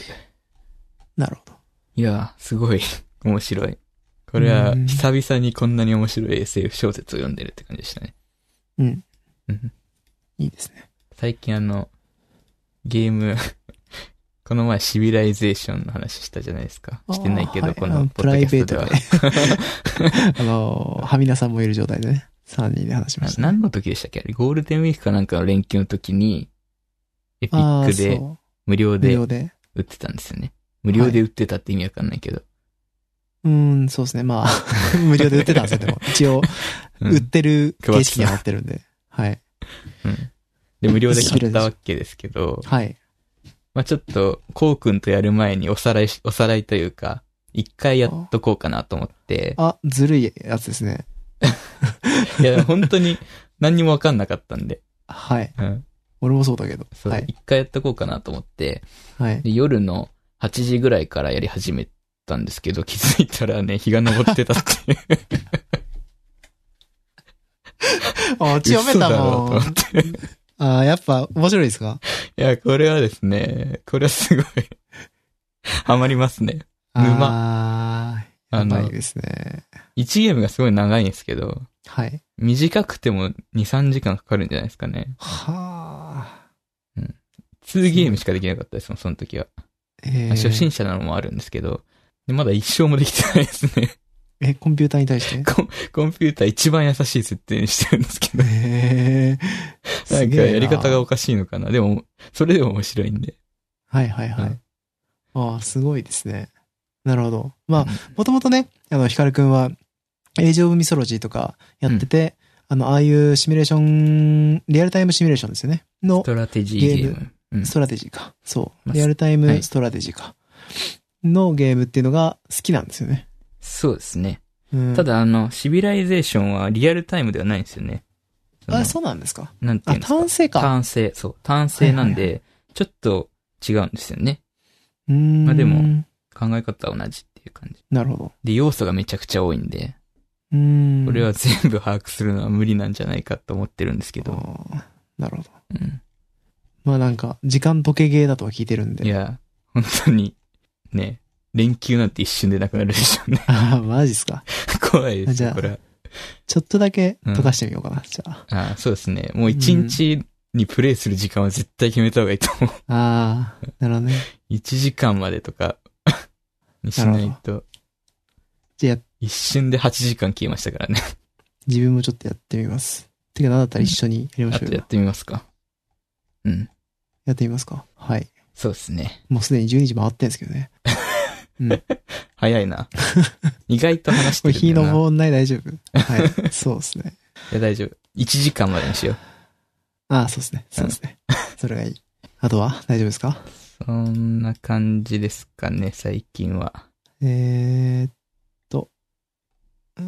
なるほど。いやー、すごい 面白い。これは、うん久々にこんなに面白い SF 小説を読んでるって感じでしたね。うん。うんいいですね。最近あの、ゲーム、この前シビライゼーションの話したじゃないですか。してないけど、はいあこのポッのプライドキャストベートではで。あの、はみなさんもいる状態でね。3人で話しました、ね。何の時でしたっけ？ゴールデンウィークかなんかの連休の時に、エピックで無料で。売ってたんですよね。無料で売ってたって意味わかんないけど。うーん、そうですね。まあ、無料で売ってたんですよ、でも。一応、うん売ってる形式にはなってるんで。はい。うんで、無料で買ったわけですけど、はい。まあちょっと、こうくんとやる前におさらいし、おさらいというか、一回やっとこうかなと思って、あ、ずるいやつですね。いや、本当に何にもわかんなかったんで、はい。うん。俺もそうだけど。そう、はい。一回やっとこうかなと思って、はい。で夜の8時ぐらいからやり始めたんですけど、気づいたらね、日が昇ってたっていう。あ、血読めた嘘だろうともん思っ。て。あやっぱ面白いですか？いや、これはですね、これはすごい、ハマりますね。沼あのですね。1ゲームがすごい長いんですけど、はい。短くても2、3時間かかるんじゃないですかね。はあ。2ゲームしかできなかったですもん、その時は。えー初心者なのもあるんですけど、でまだ一勝もできてないですね。え、コンピューターに対して？コンコンピューター一番優しい設定にしてるんですけど、へえ。なんかやり方がおかしいのかな。でも、それでも面白いんで。はいはいはい。うんああ、すごいですね。なるほど。まあ、もともとね、あの、ヒカルくんは、エイジオブミソロジーとかやってて、あの、ああいうシミュレーション、リアルタイムシミュレーションですよね。のストラテジーゲーム。うんストラテジーか。そう。まあリアルタイはいムストラテジーか。のゲームっていうのが好きなんですよね。そうですね。うん、た、だ、あの、シビライゼーションはリアルタイムではないんですよね。のあ、そうなんですか。あ、なんていうんですか。ターン制か。ターン制、そう。ターン制なんはいで、ちょっと違うんですよね。うーん。まあでも考え方は同じっていう感じ。なるほど。で、要素がめちゃくちゃ多いんで、うーん。これは全部把握するのは無理なんじゃないかと思ってるんですけど。あーなるほど。うん。まあなんか、時間時計ゲーだとは聞いてるんで。いや、本当に、ね、連休なんて一瞬でなくなるでしょうね。ああ、マジっすか。怖いですよ、じゃあこれは。ちょっとだけ溶かしてみようかな、じゃあ。あそうですね。もう一日にプレイする時間は絶対決めた方がいいと思う。ああ、なるほどね。1時間までとかにしないと、じゃあ、一瞬で8時間消えましたからね。自分もちょっとやってみます。てか、なんだったら一緒にやりましょうよ。やってみますか。うん。やってみますか？はい。そうですね。もうすでに12時回ってんですけどね。うん。こ 早いな。意外と話してるんだよな。いの問題大丈夫？はい。そうですね。や、大丈夫。1時間までにしよう。ああ、そうですね。そうですね。それがいい。あとは？大丈夫ですか？そんな感じですかね、最近は。えーっと。うー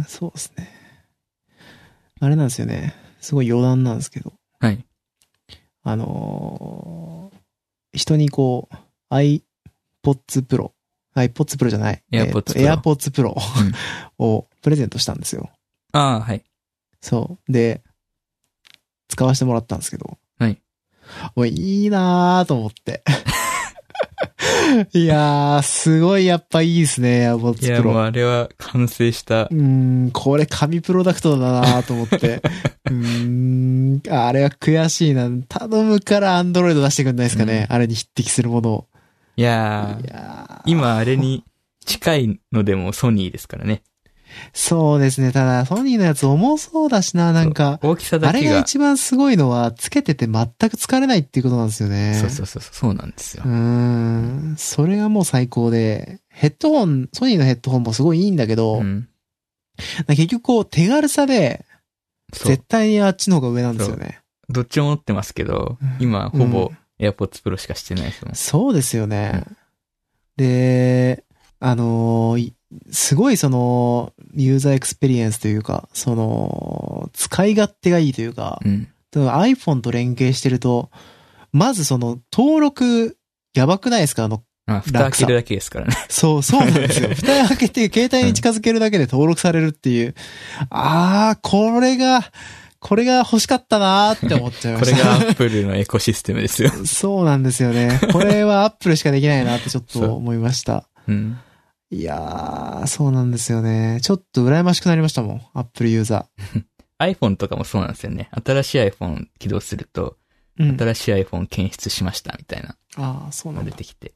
ん、そうですね。あれなんですよね。すごい余談なんですけど。はい。あのー人にこう、iPods Pro、iPods Pro じゃない。AirPods えーと Pro AirPods Pro をプレゼントしたんですよ。ああ、はい。そう。で、使わせてもらったんですけど。はい。もういいなーと思って。いやー、すごいやっぱいいですね、AirPods いや、もう。あれは完成したう。ーん、これ神プロダクトだなと思って。うーん、あれは悔しいな。頼むからアンドロイド出してくんないですかね。あれに匹敵するものを。いやーいやー今あれに近いのでもソニーですからね。そうですね。ただ、ソニーのやつ重そうだしな、なんか。大きさだあれけが。が一番すごいのは、つけてて全く疲れないっていうことなんですよね。そうそうそう、そうなんですようー。ん。それがもう最高で、ヘッドホン、ソニーのヘッドホンもすごいいいんだけど、うん。結局こう手軽さで、絶。対にあっちの方が上なんですよね。どっちも持ってますけど、今ほぼ AirPods Pro しかしてないですもん。そうですよね。で、あのーいすごいその、ユーザーエクスペリエンスというか、その、使い勝手がいいというか、うん。iPhone と連携してると、まずその、登録、やばくないですか？あの、あ、蓋開けるだけですからね。そう、そうなんですよ。蓋開けて携帯に近づけるだけで登録されるっていう。あー、これが、これが欲しかったなーって思っちゃいまこれした。が Apple のエコシステムですよ。そうなんですよね。これは Apple しかできないなってちょっと思いました。うん。いやー、そうなんですよね。ちょっと羨ましくなりましたもん。Apple ユーザ iPhone とかもそうなんですよね。新しい iPhone 起動すると、ー。うん。新しい iPhone 検出しましたみたいなあー、そうなんだ。出てきて。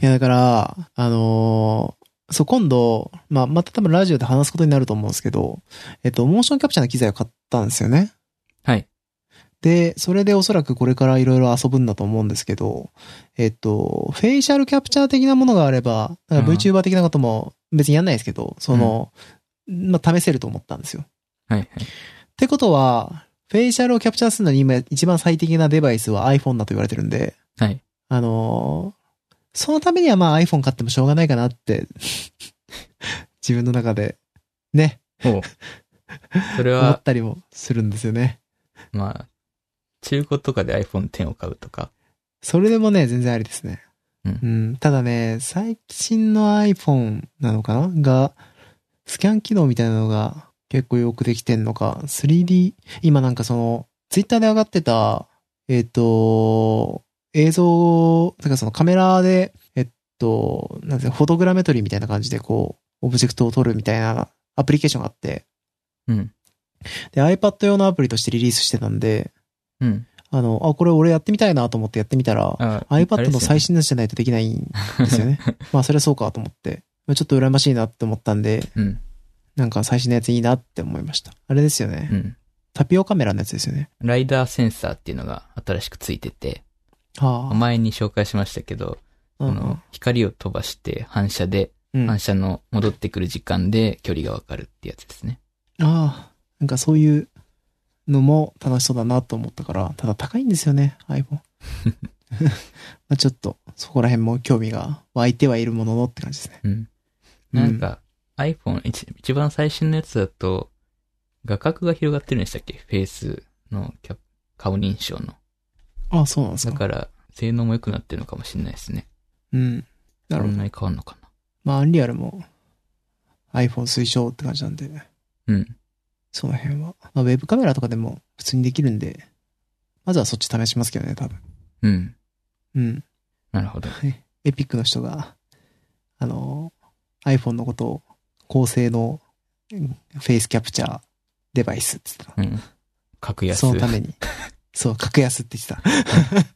や、だから、あのーそう、今度、まあ、また多分ラジオで話すことになると思うんですけど、えっと、モーションキャプチャーの機材を買ったんですよね。はい。で、それでおそらくこれからいろいろ遊ぶんだと思うんですけど、えっと、フェイシャルキャプチャー的なものがあれば、VTuber 的なことも別にやんないですけど、その、まあ、試せると思ったんですよ。はい、はい。ってことは、フェイシャルをキャプチャーするのに今一番最適なデバイスは iPhone だと言われてるんで、はい。あのーそのためにはまあ iPhone 買ってもしょうがないかなって、自分の中で、ね、おうそれ 思っは、たりもするんですよね。まあ、中古とかで iPhone X を買うとか。それでもね、全然ありですね。うんただね、最新の iPhone なのかな？が、スキャン機能みたいなのが結構よくできてんのか、3D、今なんかその、ツイッターで上がってた、えっ、と、映像、だからそのカメラで、えっと、なんてフォトグラメトリーみたいな感じでこう、オブジェクトを撮るみたいなアプリケーションがあって、うん。で、iPad 用のアプリとしてリリースしてたんで、うん。あの、あ、これ俺やってみたいなと思ってやってみたら、あ iPad の最新。新のやつじゃないとできないんですよね。まあ、それはそうかと思って。まあちょっと羨ましいなって思ったんで、うん。なんか最新のやついいなって思いました。あれですよね。うん。タピオカメラのやつですよね。ライダーセンサーっていうのが新しくついてて、はあ。前に紹介しましたけど、うんこの光を飛ばして反射で、反射の戻ってくる時間で距離がわかるってやつですね。あ。なんかそういうのも楽しそうだなと思ったから、ただ高いんですよね、iPhone。まあちょっと、そこら辺も興味が湧いてはいるもののって感じですね。うん。なんか、iPhone 一一番最新のやつだと、画角が広がってるんでしたっけ？フェイスのキャ顔認証の。ああ、そうなんですか。だから、性能も良くなってるのかもしれないですね。うん。なるほど。そんなに変わんのかな。まあ、アンリアルも iPhone 推奨って感じなんで、うん。その辺は。まあ、ウェブカメラとかでも普通にできるんで、まずはそっち試しますけどね、多分。うん。うん。なるほど。はいエピックの人が、あの、iPhone のことを高性能うんフェイスキャプチャーデバイスって言ってうん。格た。安。そのために。そう、格安って言ってた。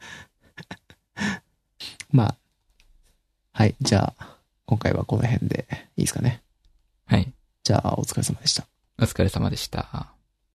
まあ、はい。じゃあ、今回はこの辺でいいですかね。はい。じゃあ、お疲れ様でした。お疲れ様でした。